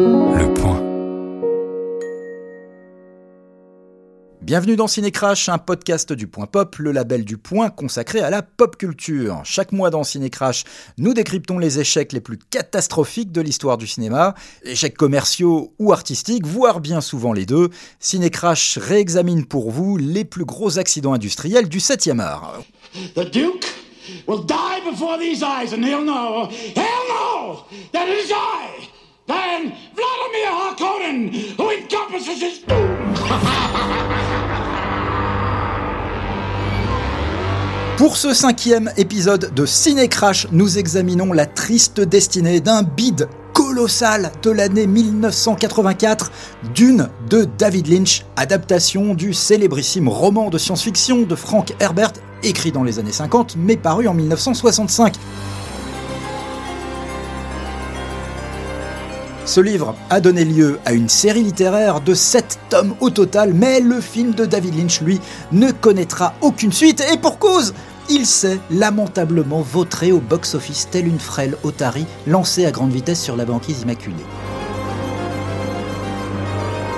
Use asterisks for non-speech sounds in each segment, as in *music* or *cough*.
Le point. Bienvenue dans Cinécrash, un podcast du Point Pop, le label du Point consacré à la pop culture. Chaque mois dans Cinécrash, nous décryptons les échecs les plus catastrophiques de l'histoire du cinéma, échecs commerciaux ou artistiques, voire bien souvent les deux. Cinécrash réexamine pour vous les plus gros accidents industriels du 7e art. The Duke will die before these eyes, and he'll know, he'll know that it is I, Pour ce cinquième épisode de Ciné Crash, nous examinons la triste destinée d'un bid colossal de l'année 1984, Dune de David Lynch, adaptation du célébrissime roman de science-fiction de Frank Herbert, écrit dans les années 50 mais paru en 1965. Ce livre a donné lieu à une série littéraire de 7 tomes au total, mais le film de David Lynch, lui, ne connaîtra aucune suite, et pour cause il s'est lamentablement vautré au box-office tel une frêle otarie lancée à grande vitesse sur la banquise immaculée.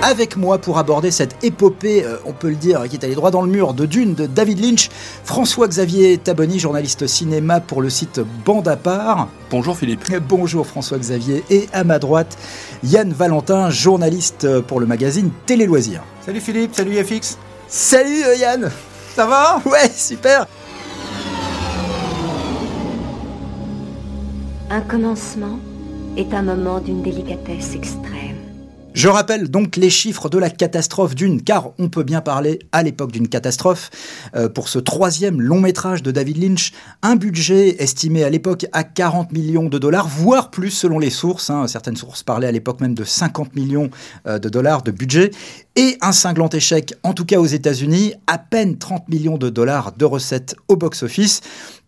Avec moi pour aborder cette épopée, euh, on peut le dire, qui est allée droit dans le mur de Dune de David Lynch, François-Xavier Taboni, journaliste cinéma pour le site Bande à part. Bonjour Philippe. Bonjour François-Xavier. Et à ma droite, Yann Valentin, journaliste pour le magazine Télé Loisirs. Salut Philippe, salut FX. Salut euh, Yann Ça va? Ouais, super Un commencement est un moment d'une délicatesse extrême. Je rappelle donc les chiffres de la catastrophe d'une, car on peut bien parler à l'époque d'une catastrophe. Euh, pour ce troisième long métrage de David Lynch, un budget estimé à l'époque à 40 millions de dollars, voire plus selon les sources. hein. Certaines sources parlaient à l'époque même de 50 millions euh, de dollars de budget. Et un cinglant échec, en tout cas aux États-Unis, à peine 30 millions de dollars de recettes au box-office.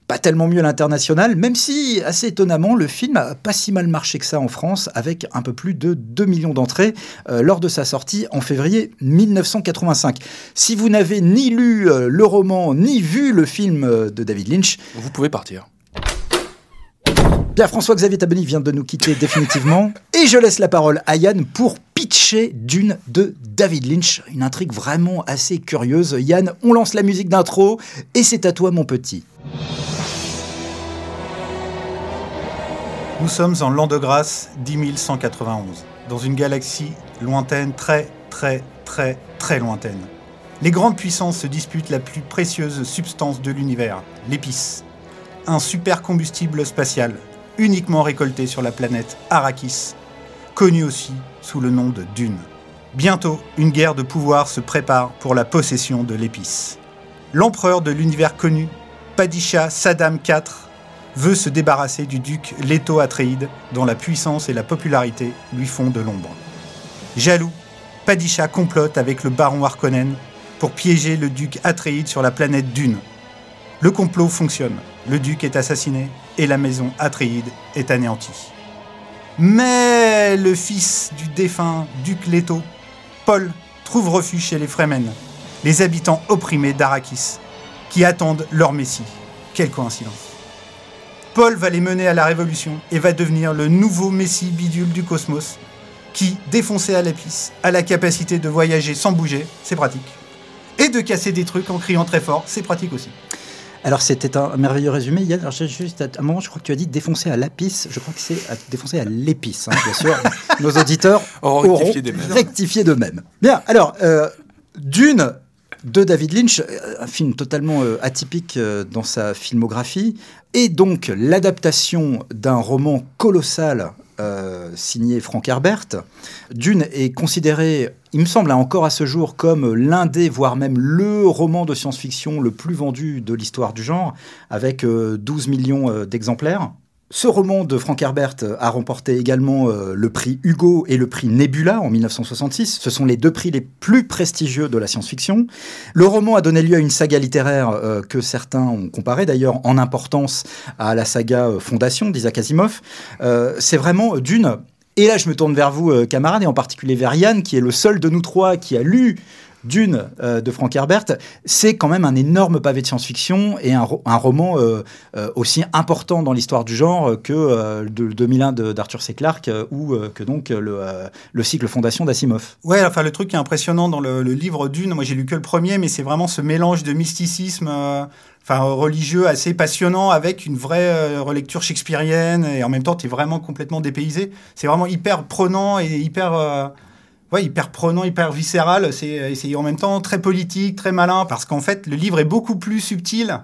Pas tellement mieux l'international, même si, assez étonnamment, le film a pas si mal marché que ça en France, avec un peu plus de 2 millions d'entrées euh, lors de sa sortie en février 1985. Si vous n'avez ni lu euh, le roman, ni vu le film euh, de David Lynch, Vous pouvez partir. Bien François-Xavier Taboni vient de nous quitter définitivement, *laughs* et je laisse la parole à Yann pour pitcher Dune de David Lynch, une intrigue vraiment assez curieuse. Yann, on lance la musique d'intro, et c'est à toi mon petit. Nous sommes en l'an de grâce 10191, dans une galaxie lointaine, très, très, très, très lointaine. Les grandes puissances se disputent la plus précieuse substance de l'univers, l'épice. Un super combustible spatial, uniquement récolté sur la planète Arrakis, connu aussi sous le nom de Dune. Bientôt, une guerre de pouvoir se prépare pour la possession de l'épice. L'empereur de l'univers connu, Padisha Saddam IV, veut se débarrasser du duc Leto Atréide, dont la puissance et la popularité lui font de l'ombre. Jaloux, Padisha complote avec le baron Harkonnen pour piéger le duc Atréide sur la planète Dune. Le complot fonctionne, le duc est assassiné et la maison Atréide est anéantie. Mais le fils du défunt duc Leto, Paul, trouve refuge chez les Fremen, les habitants opprimés d'Arakis, qui attendent leur messie. Quelle coïncidence Paul va les mener à la révolution et va devenir le nouveau messie bidule du cosmos qui, défoncé à l'épice, a la capacité de voyager sans bouger, c'est pratique, et de casser des trucs en criant très fort, c'est pratique aussi. Alors c'était un merveilleux résumé. Yann, alors juste à un moment, je crois que tu as dit défoncer à l'apis. Je crois que c'est défoncer à l'épice, hein, bien sûr. *laughs* Nos auditeurs Auront rectifié d'eux-mêmes. Bien, alors, euh, Dune de David Lynch, euh, un film totalement euh, atypique euh, dans sa filmographie, et donc l'adaptation d'un roman colossal euh, signé Frank Herbert. Dune est considéré, il me semble, hein, encore à ce jour, comme l'un des, voire même le roman de science-fiction le plus vendu de l'histoire du genre, avec euh, 12 millions euh, d'exemplaires. Ce roman de Frank Herbert euh, a remporté également euh, le prix Hugo et le prix Nebula en 1966. Ce sont les deux prix les plus prestigieux de la science-fiction. Le roman a donné lieu à une saga littéraire euh, que certains ont comparé d'ailleurs en importance à la saga Fondation d'Isaac Asimov. C'est vraiment d'une... Et là, je me tourne vers vous, camarades, et en particulier vers Yann, qui est le seul de nous trois qui a lu Dune euh, de Frank Herbert, c'est quand même un énorme pavé de science-fiction et un, un roman euh, euh, aussi important dans l'histoire du genre que de, 2001 de- d'Arthur C. Clarke ou que donc le, le cycle Fondation d'Asimov. Ouais, enfin le truc qui est impressionnant dans le, le livre Dune, moi j'ai lu que le premier, mais c'est vraiment ce mélange de mysticisme, enfin religieux assez passionnant avec une vraie relecture shakespearienne et en même temps tu es vraiment complètement dépaysé. C'est vraiment hyper prenant et hyper, ouais, hyper prenant, hyper viscéral. C'est et c'est en même temps très politique, très malin parce qu'en fait le livre est beaucoup plus subtil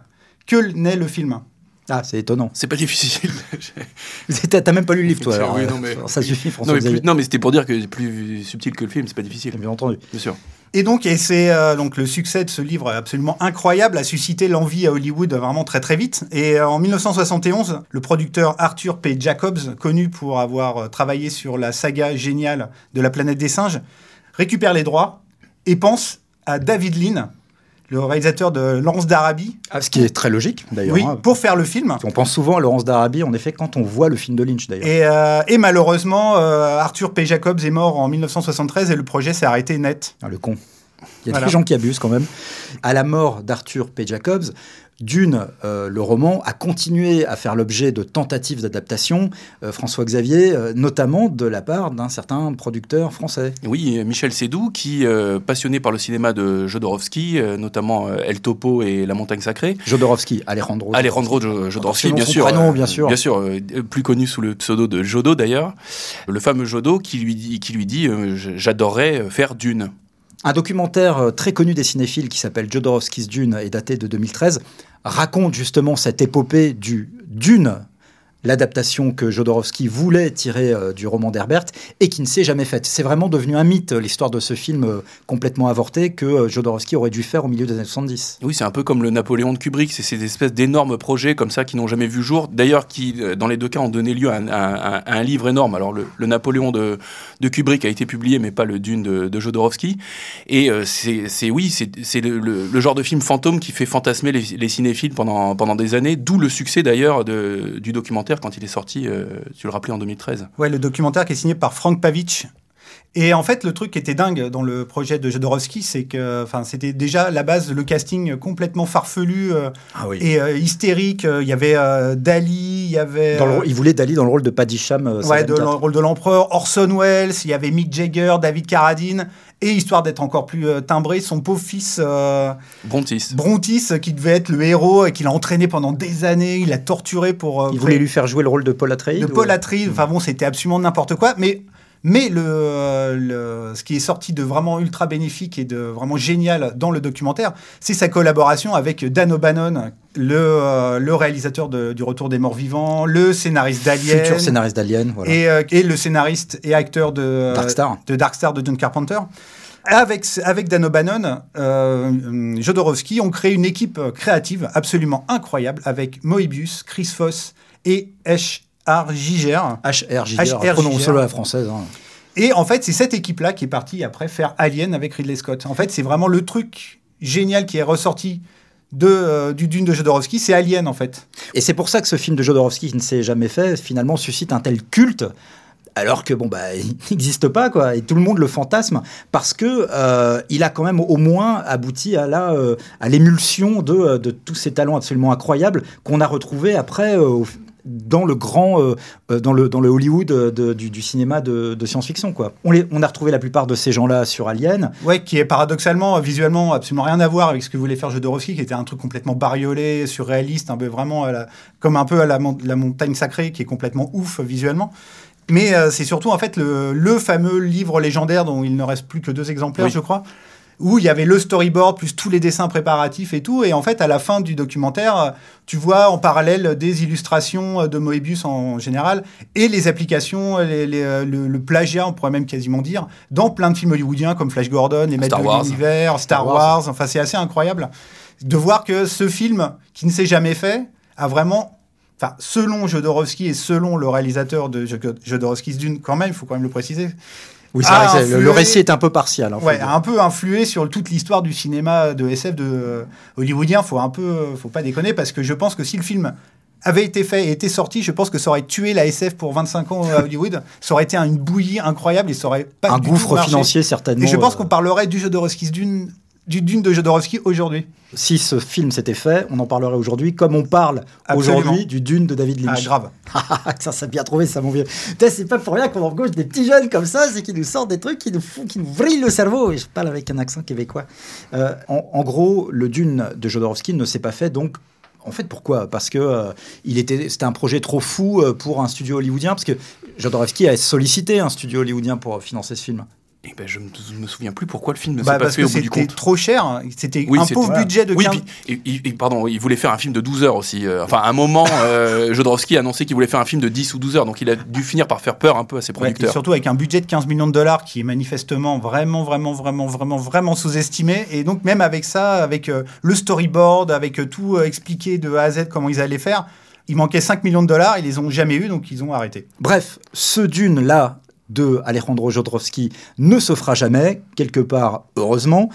que n'est le film. Ah, c'est étonnant. C'est pas difficile. *laughs* T'as même pas lu le livre, toi. C'est- alors, oui, euh, non, mais- Ça suffit, François. non, mais, plus- mais c'était pour dire que c'est plus subtil que le film, c'est pas difficile. Bien entendu. Bien sûr. Et donc, et c'est euh, donc le succès de ce livre absolument incroyable a suscité l'envie à Hollywood vraiment très très vite. Et euh, en 1971, le producteur Arthur P. Jacobs, connu pour avoir euh, travaillé sur la saga géniale de la planète des singes, récupère les droits et pense à David Lean, le réalisateur de Lance d'Arabie, Ah, ce qui est très logique, d'ailleurs. oui, hein. pour faire le film. On pense souvent à Laurence d'Arabie, en effet, quand on voit le film de Lynch, d'ailleurs. Et, euh, et malheureusement, euh, Arthur P. Jacobs est mort en 1973 et le projet s'est arrêté net. Ah, le con. Il y a Voilà. des gens qui abusent quand même. À la mort d'Arthur P. Jacobs, Dune, euh, le roman, a continué à faire l'objet de tentatives d'adaptation, euh, François Xavier, euh, notamment de la part d'un certain producteur français. Oui, Michel Sédou, qui, passionné par le cinéma de Jodorowsky, notamment El Topo et La Montagne Sacrée, Jodorowsky, Alejandro. Alejandro Jo- Jodorowsky, bien son sûr. prénom, bien sûr. Bien sûr, plus connu sous le pseudo de Jodo d'ailleurs. Le fameux Jodo qui lui dit, qui lui dit J'adorerais faire Dune. Un documentaire euh, très connu des cinéphiles qui s'appelle Jodorowsky's Dune et daté de 2013 raconte justement cette épopée du Dune, l'adaptation que Jodorowsky voulait tirer euh, du roman d'Herbert et qui ne s'est jamais faite. C'est vraiment devenu un mythe l'histoire de ce film euh, complètement avorté que euh, Jodorowsky aurait dû faire au milieu des années 70. Oui, c'est un peu comme le Napoléon de Kubrick, c'est ces espèces d'énormes projets comme ça qui n'ont jamais vu jour, d'ailleurs qui, euh, dans les deux cas, ont donné lieu à un, livre énorme. Alors le, Napoléon de, Kubrick a été publié, mais pas le Dune de, de Jodorowsky. Et euh, c'est oui, c'est le, genre de film fantôme qui fait fantasmer les, les cinéphiles pendant, des années, d'où le succès d'ailleurs du documentaire quand il est sorti, euh, tu le rappelais, en 2013. Ouais, le documentaire qui est signé par Frank Pavich. Et en fait, le truc qui était dingue dans le projet de Jodorowsky, c'est que, enfin, c'était déjà à la base le casting complètement farfelu euh, Ah oui. et euh, hystérique. Euh, Il y avait euh, Dali, il y avait Dans le rôle- il voulait Dali dans le rôle de Paddy Cham. euh, ouais, de, le 4. rôle de l'empereur, Orson Welles, il y avait Mick Jagger, David Carradine, et histoire d'être encore plus euh, timbré, son pauvre fils euh, Brontis. Brontis, qui devait être le héros et qu'il a entraîné pendant des années, il a torturé pour. euh, Il pour- voulait lui faire jouer le rôle de Paul Atreides de ou- Paul Atreides. Enfin bon, c'était absolument n'importe quoi. Mais, mais le, le- ce qui est sorti de vraiment ultra bénéfique et de vraiment génial dans le documentaire, c'est sa collaboration avec Dan O'Bannon, le, euh, le réalisateur de- du Retour des Morts Vivants, le scénariste d'Alien. Futur scénariste d'Alien. Voilà. Et, euh, et le scénariste et acteur de Dark Star. de Dark Star de John Carpenter. Avec, avec Dan O'Bannon, euh, Jodorowsky ont créé une équipe créative absolument incroyable avec Moebius, Chris Foss et H.R. Giger. HR Giger, Giger. à la française. hein. Et en fait, c'est cette équipe-là qui est partie après faire Alien avec Ridley Scott. En fait, c'est vraiment le truc génial qui est ressorti de, euh, du Dune de Jodorowsky, c'est Alien en fait. Et c'est pour ça que ce film de Jodorowsky qui ne s'est jamais fait, finalement, suscite un tel culte. Alors que bon bah *laughs* il n'existe pas quoi et tout le monde le fantasme parce que euh, il a quand même au moins abouti à la euh, à l'émulsion de, de tous ces talents absolument incroyables qu'on a retrouvés après euh, au- dans le grand euh, euh, dans le dans le Hollywood euh, de- du, du cinéma de, de science-fiction quoi. On les on a retrouvé la plupart de ces gens-là sur Alien. Ouais, qui est paradoxalement, visuellement, absolument rien à voir avec ce que voulait faire Jodorowsky, qui était un truc complètement bariolé, surréaliste, un peu vraiment à la- comme un peu à la, mon- la montagne sacrée, qui est complètement ouf visuellement. Mais euh, c'est surtout en fait le, le fameux livre légendaire dont il ne reste plus que deux exemplaires, Oui. je crois, où il y avait le storyboard plus tous les dessins préparatifs et tout. Et en fait, à la fin du documentaire, tu vois en parallèle des illustrations de Moebius en général et les applications, les- les, euh, le, le plagiat, on pourrait même quasiment dire, dans plein de films hollywoodiens comme Flash Gordon, Les Maîtres Star de Wars. l'Univers, Star, Star Wars. Wars. Enfin, c'est assez incroyable de voir que ce film, qui ne s'est jamais fait, a vraiment. Enfin, selon Jodorowsky et selon le réalisateur de Jod- Jodorowsky's Dune, quand même, il faut quand même le préciser, Oui, c'est Ah, vrai le, récit est un peu partial. hein, ouais, a un peu influé sur toute l'histoire du cinéma de SF de euh, hollywoodien. Faut un peu, faut pas déconner parce que je pense que si le film avait été fait et était sorti, je pense que ça aurait tué la SF pour 25 ans à Hollywood. ça aurait été une bouillie incroyable et ça aurait pas Un du gouffre financier, certainement. Et je pense euh, qu'on parlerait du Jodorowsky d'une du Dune de Jodorowsky aujourd'hui. Si ce film s'était fait, on en parlerait aujourd'hui, comme on parle aujourd'hui du Dune de David Ah, Lynch. grave. *laughs* ça, ça a bien trouvé ça, mon vieux. C'est pas pour rien qu'on embauche des petits jeunes comme ça, c'est qu'ils nous sortent des trucs qui nous font, qui nous vrillent le cerveau. Et je parle avec un accent québécois. Euh, en, en gros, le Dune de Jodorowsky ne s'est pas fait donc. En fait, pourquoi? Parce que euh, il était, c'était un projet trop fou euh, pour un studio hollywoodien. Parce que Jodorowsky a sollicité un studio hollywoodien pour financer ce film. Eh ben, je me, me souviens plus pourquoi le film ne Bah, s'est pas parce fait que au bout du c'était compte. trop cher. C'était Oui, un c'était- pauvre voilà. budget de Oui, 15 puis, il, il- pardon, il voulait faire un film de 12 heures aussi. euh, Enfin, à un moment, euh, *laughs* Jodorowsky a annoncé qu'il voulait faire un film de 10 ou 12 heures, donc il a dû finir par faire peur un peu à ses Ouais, et producteurs. surtout avec un budget de 15 millions de dollars qui est manifestement vraiment, vraiment, vraiment, vraiment, vraiment sous-estimé. Et donc, même avec ça, avec euh, le storyboard, avec euh, tout euh, expliqué de A à Z comment ils allaient faire, il manquait 5 millions de dollars, ils les ont jamais eu, donc ils ont arrêté. Bref, ce Dune-là de Alejandro Jodorowsky ne se fera jamais, quelque part, heureusement.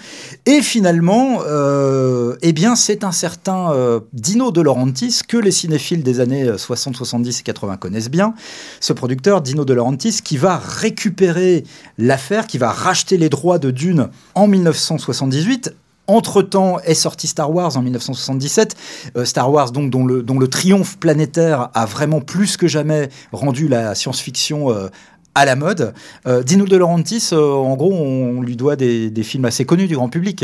Et finalement, euh, eh bien, c'est un certain euh, Dino De Laurentiis que les cinéphiles des années 60, 70 et 80 connaissent bien. Ce producteur, Dino De Laurentiis, qui va récupérer l'affaire, qui va racheter les droits de Dune en 1978 entre-temps est sorti Star Wars en 1977. Euh, Star Wars, donc, dont le, triomphe planétaire a vraiment plus que jamais rendu la science-fiction euh, à la mode. Euh, Dino De Laurentiis, euh, en gros, on lui doit des, des films assez connus du grand public.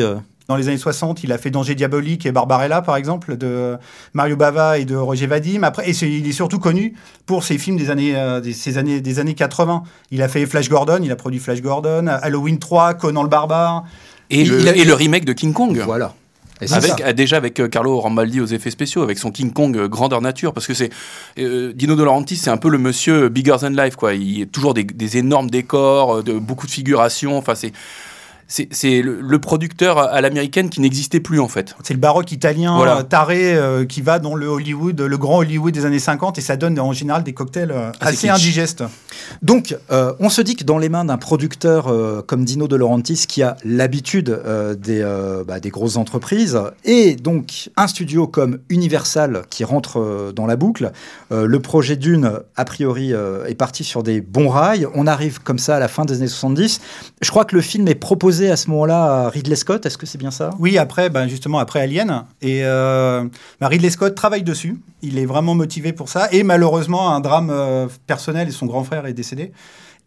Dans les années 60, il a fait Danger Diabolique et Barbarella, par exemple, de Mario Bava et de Roger Vadim. Après, et il est surtout connu pour ses films des années, euh, des, ces années, des années 80. Il a fait Flash Gordon, il a produit Flash Gordon, Halloween 3, Conan le Barbare. Et, Il- le, il a- et le remake de King Kong. Voilà. Avec, euh, déjà avec euh, Carlo Rambaldi aux effets spéciaux, avec son King Kong euh, grandeur nature, parce que c'est euh, Dino De Laurentiis, c'est un peu le monsieur bigger than life, quoi. Il y a toujours des, des énormes décors, de, beaucoup de figurations. Enfin, c'est c'est le, le producteur à l'américaine qui n'existait plus en fait. C'est le baroque italien Voilà. euh, taré euh, qui va dans le Hollywood, le grand Hollywood des années 50 et ça donne en général des cocktails euh, Ah, assez kitsch. indigestes. Donc, euh, on se dit que dans les mains d'un producteur euh, comme Dino De Laurentiis, qui a l'habitude euh, des, euh, bah, des grosses entreprises, et donc un studio comme Universal qui rentre euh, dans la boucle, euh, le projet Dune, a priori, euh, est parti sur des bons rails. On arrive comme ça à la fin des années 70. Je crois que le film est proposé à ce moment-là Ridley Scott. Est-ce que c'est bien ça? Oui, après, ben, justement, après Alien. Et euh, ben, Ridley Scott travaille dessus. Il est vraiment motivé pour ça. Et malheureusement, un drame euh, personnel et son grand frère est décédé.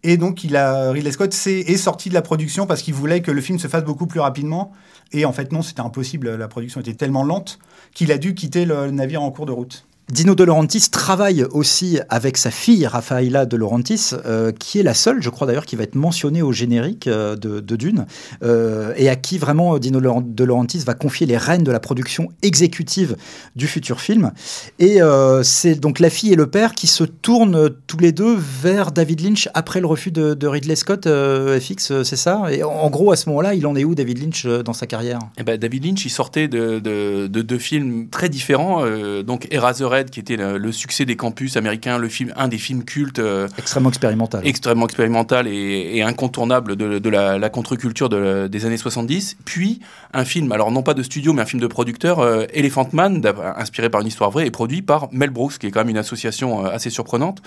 Et donc, il a, Ridley Scott est sorti de la production parce qu'il voulait que le film se fasse beaucoup plus rapidement. Et en fait, non, c'était impossible. La production était tellement lente qu'il a dû quitter le navire en cours de route. Dino De Laurentiis travaille aussi avec sa fille Rafaela De Laurentiis, euh, qui est la seule, je crois d'ailleurs, qui va être mentionnée au générique euh, de, Dune, euh, et à qui vraiment Dino De Laurentiis va confier les rênes de la production exécutive du futur film. Et c'est donc la fille et le père qui se tournent tous les deux vers David Lynch après le refus de, Ridley Scott, FX, c'est ça? Et en, gros, à ce moment-là, il en est où David Lynch dans sa carrière? Eh ben, David Lynch, il sortait de, de, de deux films très différents. donc Eraserhead, qui était le, le succès des campus américains, le film, un des films cultes euh, Extrêmement expérimental. extrêmement expérimental et, et incontournable de, de la, la contre-culture de- des années 70. Puis un film, alors non pas de studio, mais un film de producteur, euh, Elephant Man, inspiré par une histoire vraie et produit par Mel Brooks, qui est quand même une association euh, assez surprenante.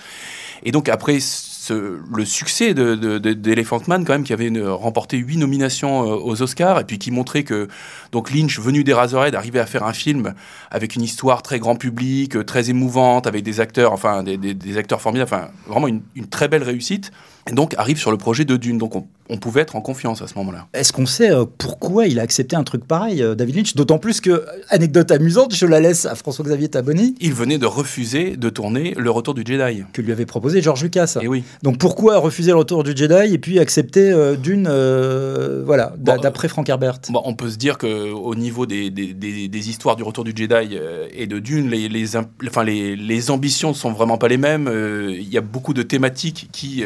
Et donc après ce- le succès de, de- de- d'Elephant Man, quand même, qui avait remporté huit nominations euh, aux Oscars, et puis qui montrait que donc Lynch, venu des Razorhead, arrivait à faire un film avec une histoire très grand public, euh, très émouvante, avec des acteurs, enfin des, acteurs formidables, enfin vraiment une très belle réussite. Et donc arrive sur le projet de Dune. Donc on, on pouvait être en confiance à ce moment-là. Est-ce qu'on sait euh, pourquoi il a accepté un truc pareil, euh, David Lynch? D'autant plus que, euh, anecdote amusante, je la laisse à François-Xavier Taboni, Il venait de refuser de tourner Le Retour du Jedi. que lui avait proposé George Lucas. Et oui. Donc pourquoi refuser le retour du Jedi et puis accepter euh, d'une, voilà, d'a- Bon, d'après Frank Herbert? Bon, on peut se dire que au niveau des, des, des- des histoires du Retour du Jedi et de Dune, les, enfin, les, les ambitions ne sont vraiment pas les mêmes. Il y a beaucoup de thématiques qui,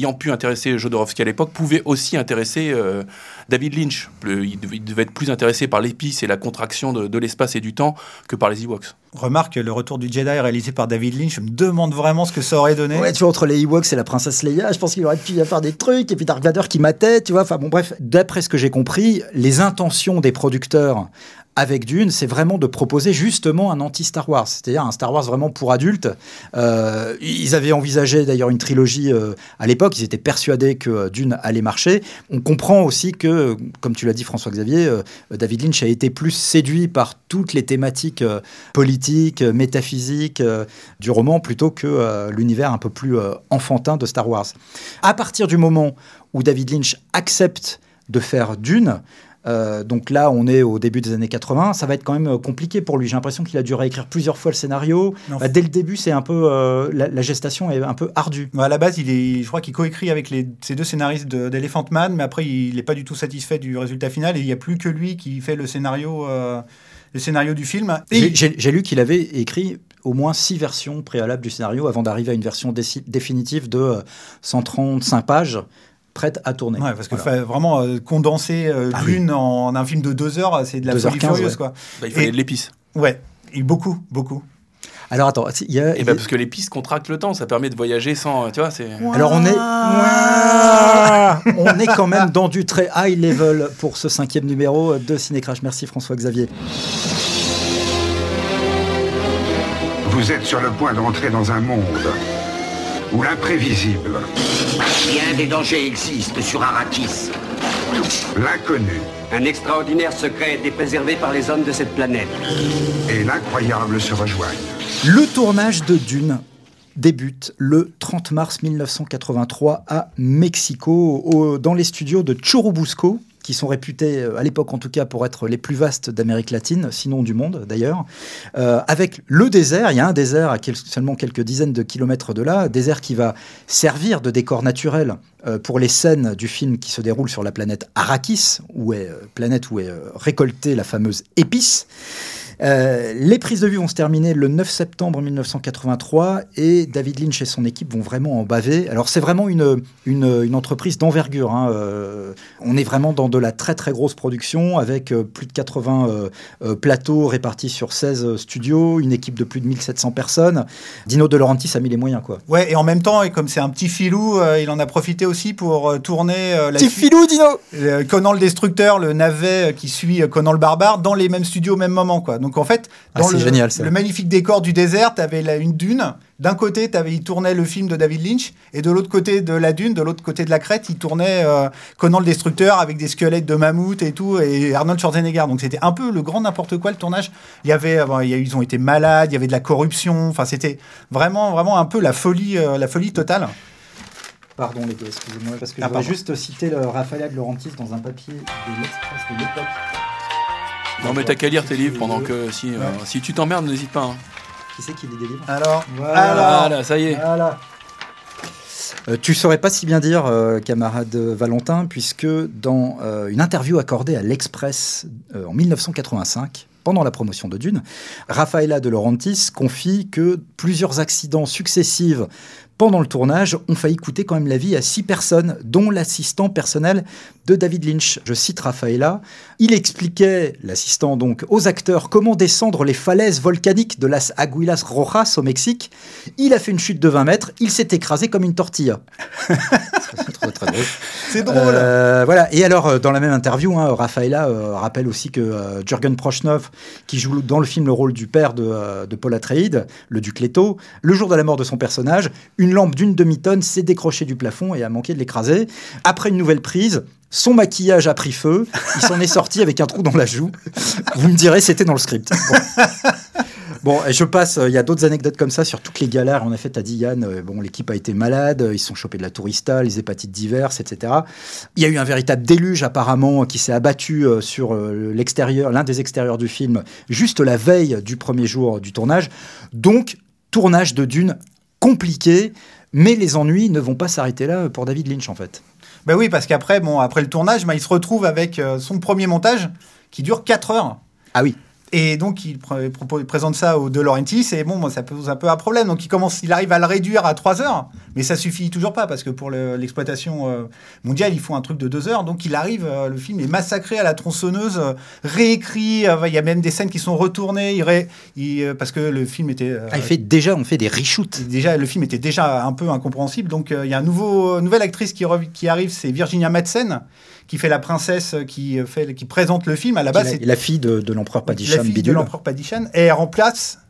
ayant pu intéresser Jodorowsky à l'époque, pouvaient aussi intéresser euh, David Lynch. Le- il, devait, il devait être plus intéressé par l'épice et la contraction de, de l'espace et du temps que par les Ewoks. Remarque, le retour du Jedi réalisé par David Lynch, je me demande vraiment ce que ça aurait donné. Ouais, tu vois, entre les Ewoks et la princesse Leia, je pense qu'il aurait pu y faire des trucs, et puis Dark Vader qui matait, tu vois. Enfin bon, bref, d'après ce que j'ai compris, les intentions des producteurs avec Dune, c'est vraiment de proposer justement un anti-Star Wars, c'est-à-dire un Star Wars vraiment pour adultes. Euh, ils avaient envisagé d'ailleurs une trilogie euh, à l'époque, ils étaient persuadés que euh, Dune allait marcher. On comprend aussi que, comme tu l'as dit François-Xavier, David Lynch a été plus séduit par toutes les thématiques politiques, métaphysiques du roman plutôt que l'univers un peu plus enfantin de Star Wars. À partir du moment où David Lynch accepte de faire Dune, euh, donc là, on est au début des années 80. Ça va être quand même euh, compliqué pour lui. J'ai l'impression qu'il a dû réécrire plusieurs fois le scénario. Bah, dès le début, c'est un peu euh, la, la gestation est un peu ardue. À la base, il est, je crois qu'il coécrit avec les, ces deux scénaristes de- d'Elephant Man, mais après, il n'est pas du tout satisfait du résultat final et il n'y a plus que lui qui fait le scénario, euh, le scénario du film. J'ai- lu qu'il avait écrit au moins six versions préalables du scénario avant d'arriver à une version définitive de euh, 135 pages prête à tourner. Ouais, parce que Voilà. vraiment euh, condenser euh, Ah Dune en, un film de deux heures, c'est de la folie 2h15, furieuse, ouais. quoi. Bah, il fallait Et- de l'épice. Ouais, et beaucoup, beaucoup. Alors attends, il y a, Et bah, parce que l'épice contracte le temps, ça permet de voyager sans. Tu vois, c'est. Alors on est, on est quand même dans du très high level pour ce cinquième numéro de Cinécrash. Merci François Xavier. Vous êtes sur le point d'entrer dans un monde où l'imprévisible, Bien des dangers existent sur Arrakis. l'inconnu Un extraordinaire secret a été préservé par les hommes de cette planète. et l'incroyable se rejoignent. Le tournage de Dune débute le 30 mars 1983 à Mexico, au- dans les studios de Churubusco, qui sont réputés, euh, à l'époque en tout cas, pour être les plus vastes d'Amérique latine, sinon du monde d'ailleurs, Euh, avec le désert. Il y a un désert à seulement quelques dizaines de kilomètres de là, désert qui va servir de décor naturel euh, pour les scènes du film qui se déroulent sur la planète Arrakis, où est, planète où est récoltée la fameuse épice. Euh, les prises de vue vont se terminer le 9 septembre 1983 et David Lynch et son équipe vont vraiment en baver. Alors c'est vraiment une, une, une entreprise d'envergure. hein. Euh, on est vraiment dans de la très très grosse production avec euh, plus de 80 euh, euh, plateaux répartis sur 16 studios, une équipe de plus de 1700 personnes. Dino De Laurentiis a mis les moyens quoi. Ouais, et en même temps, et comme c'est un petit filou, euh, il en a profité aussi pour euh, tourner euh, la Petit filou Dino euh, Conan le Destructeur, le navet euh, qui suit euh, Conan le Barbare dans les mêmes studios au même moment. Quoi. Donc en fait, Ah, dans le, génial, ça. le magnifique décor du désert, tu avais une dune. D'un côté, avais, il tournait le film de David Lynch, et de l'autre côté de la dune, de l'autre côté de la crête, il tournait euh, Conan le Destructeur avec des squelettes de mammouth et tout, et Arnold Schwarzenegger. Donc c'était un peu le grand n'importe quoi le tournage. Il y avait, euh, bon, il y a, ils ont été malades, il y avait de la corruption. Enfin, c'était vraiment, vraiment un peu la folie, euh, la folie totale. Pardon les gars, excusez-moi, parce que Ah, je juste citer le Raphaël de Laurentiis dans un papier de l'Express de l'époque. Non, mais t'as qu'à lire tes livres pendant que. Si, euh, si tu t'emmerdes, n'hésite pas. hein. Qui c'est qui lit des livres Alors, Voilà. Voilà, ça y est. Voilà. Euh, tu saurais pas si bien dire, euh, camarade Valentin, puisque dans euh, une interview accordée à l'Express euh, en 1985, pendant la promotion de Dune, Rafaela de Laurentiis confie que plusieurs accidents successifs pendant le tournage ont failli coûter quand même la vie à six personnes, dont l'assistant personnel de David Lynch. Je cite Rafaela. Il expliquait, l'assistant donc, aux acteurs comment descendre les falaises volcaniques de Las Aguilas Rojas au Mexique. Il a fait une chute de 20 mètres, il s'est écrasé comme une tortilla. C'est très, très drôle. *laughs* c'est drôle. Euh, voilà. Et alors, euh, dans la même interview, hein, Rafaela euh, rappelle aussi que euh, Jürgen Prochnov, qui joue dans le film le rôle du père de, euh, de Paul Atreides, le duc Leto, le jour de la mort de son personnage, une lampe d'une demi-tonne s'est décrochée du plafond et a manqué de l'écraser. Après une nouvelle prise, son maquillage a pris feu, il s'en est sorti avec un trou dans la joue. Vous me direz, c'était dans le script. Bon. Bon, je passe, euh, il y a d'autres anecdotes comme ça sur toutes les galères. En effet, t'as dit Yann, euh, bon, l'équipe a été malade, euh, ils sont chopés de la tourista, les hépatites diverses, etc. Il y a eu un véritable déluge apparemment qui s'est abattu euh, sur l'extérieur, l'un des extérieurs du film, juste la veille du premier jour du tournage. Donc, tournage de Dune compliqué, mais les ennuis ne vont pas s'arrêter là pour David Lynch en fait. Ben oui, parce qu'après, bon, après le tournage, ben, il se retrouve avec euh, son premier montage qui dure 4 heures. Ah oui. Et donc, il, pr- propose- il présente ça au De Laurentiis, et bon, moi, ça pose un peu un problème. Donc, il, commence, il arrive à le réduire à 3 heures, mais ça suffit toujours pas, parce que pour le- l'exploitation euh, mondiale, il faut un truc de 2 heures. Donc, il arrive, euh, le film est massacré à la tronçonneuse, euh, réécrit, il y a même des scènes qui sont retournées, il ré- il, parce que le film était... Ah, il fait déjà, on fait des reshoots. Déjà, le film était déjà un peu incompréhensible. Donc, il y a une nouveau, nouvelle actrice qui arrive, c'est Virginia Madsen, qui fait la princesse euh, qui, euh, fait, qui présente le film. À la base, la, c'est la fille de, de l'empereur la Padisham fille de l'empereur Padishan. Et elle remplace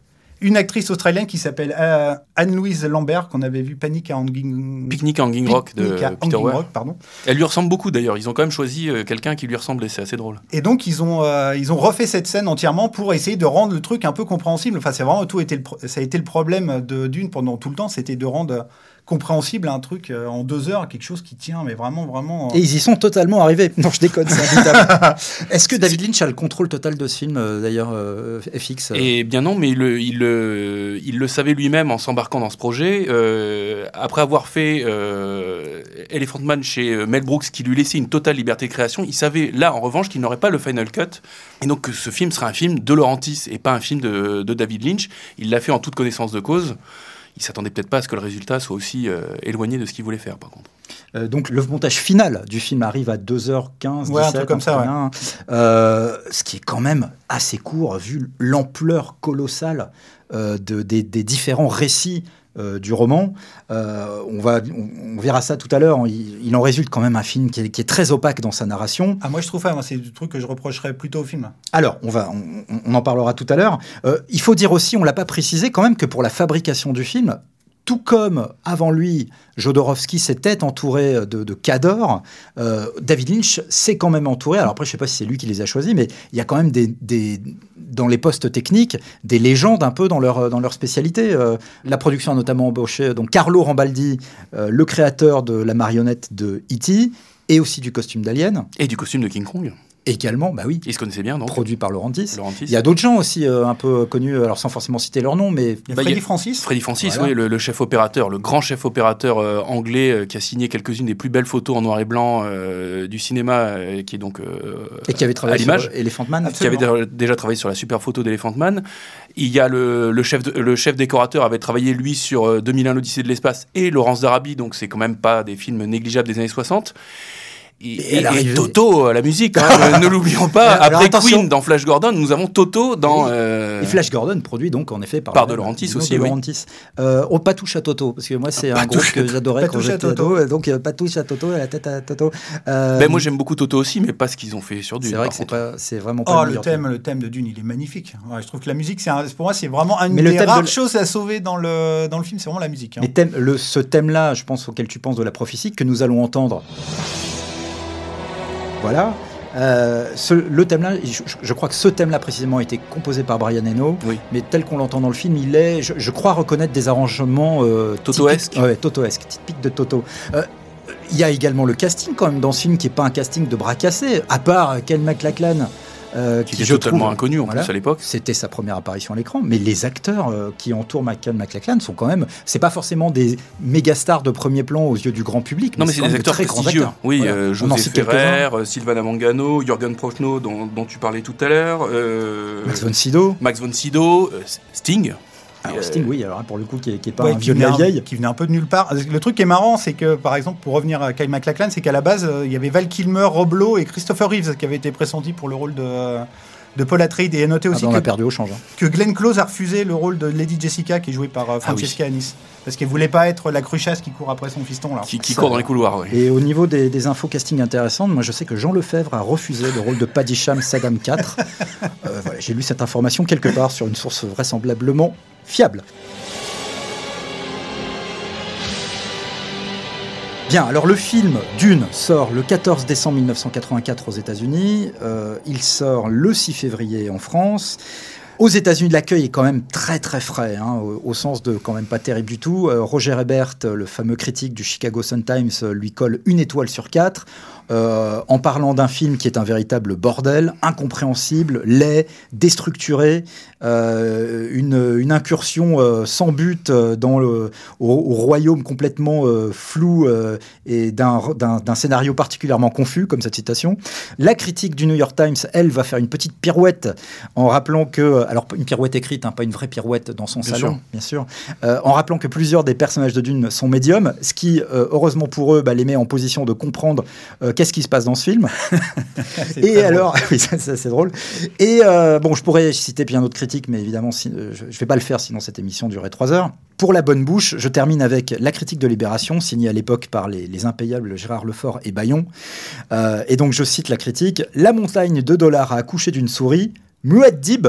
une actrice australienne qui s'appelle euh, Anne-Louise Lambert, qu'on avait vu Panic à Hanging... Pique-nique à Hanging Rock de Picnic Peter Hanging Weir. Rock, pardon. Elle lui ressemble beaucoup d'ailleurs. Ils ont quand même choisi euh, quelqu'un qui lui ressemblait. C'est assez drôle. Et donc, ils ont, euh, ils ont refait cette scène entièrement pour essayer de rendre le truc un peu compréhensible. Enfin, c'est vraiment tout été le pro- ça a été le problème de Dune pendant tout le temps, c'était de rendre compréhensible un truc euh, en deux heures, quelque chose qui tient, mais vraiment, vraiment. euh, Et ils y sont totalement arrivés. *laughs* Non, je déconne, c'est. *laughs* Est-ce que David Lynch a le contrôle total de ce film, euh, d'ailleurs, euh, FX Et bien non, mais il le, il le, il le savait lui-même en s'embarquant dans ce projet. Euh, après avoir fait euh, Elephant Man chez Mel Brooks, qui lui laissait une totale liberté de création, il savait là, en revanche, qu'il n'aurait pas le final cut. Et donc que ce film serait un film de Laurentis et pas un film de, de David Lynch. Il l'a fait en toute connaissance de cause. Il s'attendait peut-être pas à ce que le résultat soit aussi euh, éloigné de ce qu'il voulait faire, par contre. Euh, donc le montage final du film arrive à 2h15, Ouais, un 17, truc comme ça, hein. Euh, ce qui est quand même assez court vu l'ampleur colossale euh, de, des, des différents récits euh, du roman. Euh, on, va, on, on verra ça tout à l'heure. Il, il en résulte quand même un film qui est, qui est très opaque dans sa narration. Ah, moi, je trouve moi, c'est du truc que je reprocherais plutôt au film. Alors, on, va, on, on en parlera tout à l'heure. Euh, il faut dire aussi, on l'a pas précisé quand même, que pour la fabrication du film, tout comme avant lui, Jodorowsky s'était entouré de, de cadors, euh, David Lynch s'est quand même entouré. Alors après, je sais pas si c'est lui qui les a choisis, mais il y a quand même des- dans les postes techniques des légendes un peu dans leur, dans leur spécialité. Euh, la production a notamment embauché donc Carlo Rambaldi, euh, le créateur de la marionnette de E.T. et aussi du costume d'Alien. Et du costume de King Kong. Également, bah oui, Ils se connaissaient bien, donc. produit par Laurentis. Laurentis. Il y a d'autres gens aussi euh, un peu connus, alors sans forcément citer leur nom, mais Il y a Bah, Freddy il y a- Francis. Freddy Francis, Voilà. oui, le, le chef opérateur, le grand chef opérateur euh, anglais euh, qui a signé quelques-unes des plus belles photos en noir et blanc euh, du cinéma, euh, qui est donc euh, et qui avait à travaillé l'image, sur Elephant Man. qui avait Absolument. dé- déjà travaillé sur la super photo d'Elephant Man. Il y a le, le chef, de- le chef décorateur avait travaillé lui sur euh, 2001 l'Odyssée de l'espace et Laurence d'Arabie, donc c'est quand même pas des films négligeables des années 60. Et, Toto à la musique, hein, *laughs* ne l'oublions pas. Alors, Après attention. Queen dans Flash Gordon, nous avons Toto dans. Oui. euh, Et Flash Gordon, produit donc en effet par, Par De Laurentiis aussi, de oui. Laurentiis. Euh, oh, pas touche à Toto, parce que moi c'est un groupe touche que j'adorais Pas quand touche à j'étais Toto. ado, donc euh, pas touche à Toto, la tête à Toto. Euh, ben, moi j'aime beaucoup Toto aussi, mais pas ce qu'ils ont fait sur Dune. c'est vrai que c'est pas, c'est vraiment pas Oh, le thème, le thème de Dune, il est magnifique. Ouais, je trouve que la musique, c'est un- pour moi, c'est vraiment une Mais des rares choses à sauver dans le, dans le film, c'est vraiment la musique. hein. Mais thème- le, ce thème-là, je pense auquel tu penses de la prophétie, que nous allons entendre. Voilà. Euh, ce- le thème-là, je, je crois que ce thème-là précisément a été composé par Brian Eno, Oui. mais tel qu'on l'entend dans le film, il est, je, je crois reconnaître des arrangements euh, Totoesques. Ouais, Totoesques, typiques de Toto. Euh, Il y a également le casting quand même dans ce film qui est pas un casting de bras cassés, à part Ken McLachlan, euh, Qui qui, était totalement trouve, inconnu en voilà. plus à l'époque. C'était sa première apparition à l'écran, mais les acteurs euh, qui entourent Michael McLachlan sont quand même, c'est pas forcément des méga stars de premier plan aux yeux du grand public. Non, mais c'est des de acteurs très grands prestigieux. acteurs. Oui, Voilà. euh, José. Ferrer, euh, Sylvana Mangano, Jürgen Prochnow, dont, dont tu parlais tout à l'heure. Max von Sydow. Max von Sydow, Sting. Alors, Euh, Sting, oui, alors pour le coup, qui est, qui est pas Ouais, un qui, venait la un, vieille. qui venait un peu de nulle part. Le truc qui est marrant, c'est que, par exemple, pour revenir à Kyle MacLachlan, c'est qu'à la base, euh, il y avait Val Kilmer, Rob Lowe et Christopher Reeves qui avaient été pressentis pour le rôle de, de Paul Atreides. Et à noter Ah aussi ben, on a que, perdu au change. hein. que Glenn Close a refusé le rôle de Lady Jessica, qui est jouée par euh, Ah oui. Francesca Anis. Parce qu'elle voulait pas être la cruchasse qui court après son fiston, là. qui, court dans les couloirs. oui. Et au niveau des, des infos casting intéressantes, moi je sais que Jean Lefebvre a refusé le rôle de Padisham Saddam IV. *laughs* Euh, voilà, J'ai lu cette information quelque part sur une source vraisemblablement fiable. Bien, alors le film Dune sort le 14 décembre 1984 aux États-Unis. Euh, il sort le 6 février en France. Aux États-Unis, l'accueil est quand même très très frais, hein, au, sens de quand même pas terrible du tout. Euh, Roger Ebert, le fameux critique du Chicago Sun-Times, lui colle une étoile sur quatre. Euh, en parlant d'un film qui est un véritable bordel, incompréhensible, laid, déstructuré, euh, une, une incursion euh, sans but dans le, au, au royaume complètement flou et d'un scénario particulièrement confus, comme cette citation. La critique du New York Times, elle, va faire une petite pirouette en rappelant que, alors une pirouette écrite, hein, pas une vraie pirouette dans son Bien salon, sûr. bien sûr, en rappelant que plusieurs des personnages de Dune sont médiums, ce qui, heureusement pour eux, bah, les met en position de comprendre qu'est-ce qui se passe dans ce film *laughs* Et alors, *laughs* oui, ça, ça, c'est drôle. Et euh, bon, je pourrais citer bien d'autres critiques, mais évidemment, si- euh, je ne vais pas le faire, sinon cette émission durerait trois heures. Pour la bonne bouche, je termine avec la critique de Libération, signée à l'époque par les, les impayables Gérard Lefort et Bayon. Euh, et donc, je cite la critique La montagne de dollars a accouché d'une souris. Muaddib,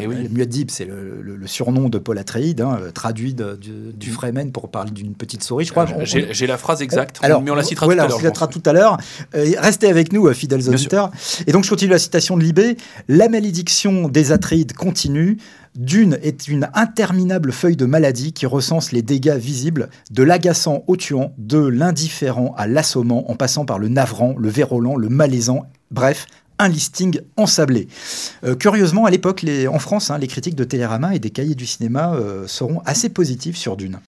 Eh oui. Muaddib, c'est le, le- le surnom de Paul Atreides, hein, euh, traduit de- du, du Fremen pour parler d'une petite souris, je crois. On- J'ai la phrase exacte, alors, mais on la citera voilà, tout à l'heure. on je la citera pense. tout à l'heure. Euh, restez avec nous, euh, fidèles auditeurs. Et donc, je continue la citation de Libé. La malédiction des Atreides continue. Dune est une interminable feuille de maladie qui recense les dégâts visibles, de l'agaçant au tuant, de l'indifférent à l'assommant, en passant par le navrant, le vérolant, le malaisant, bref, un listing ensablé. Euh, curieusement, à l'époque, en France, hein, les critiques de Télérama et des cahiers du cinéma euh, seront assez positives sur Dune.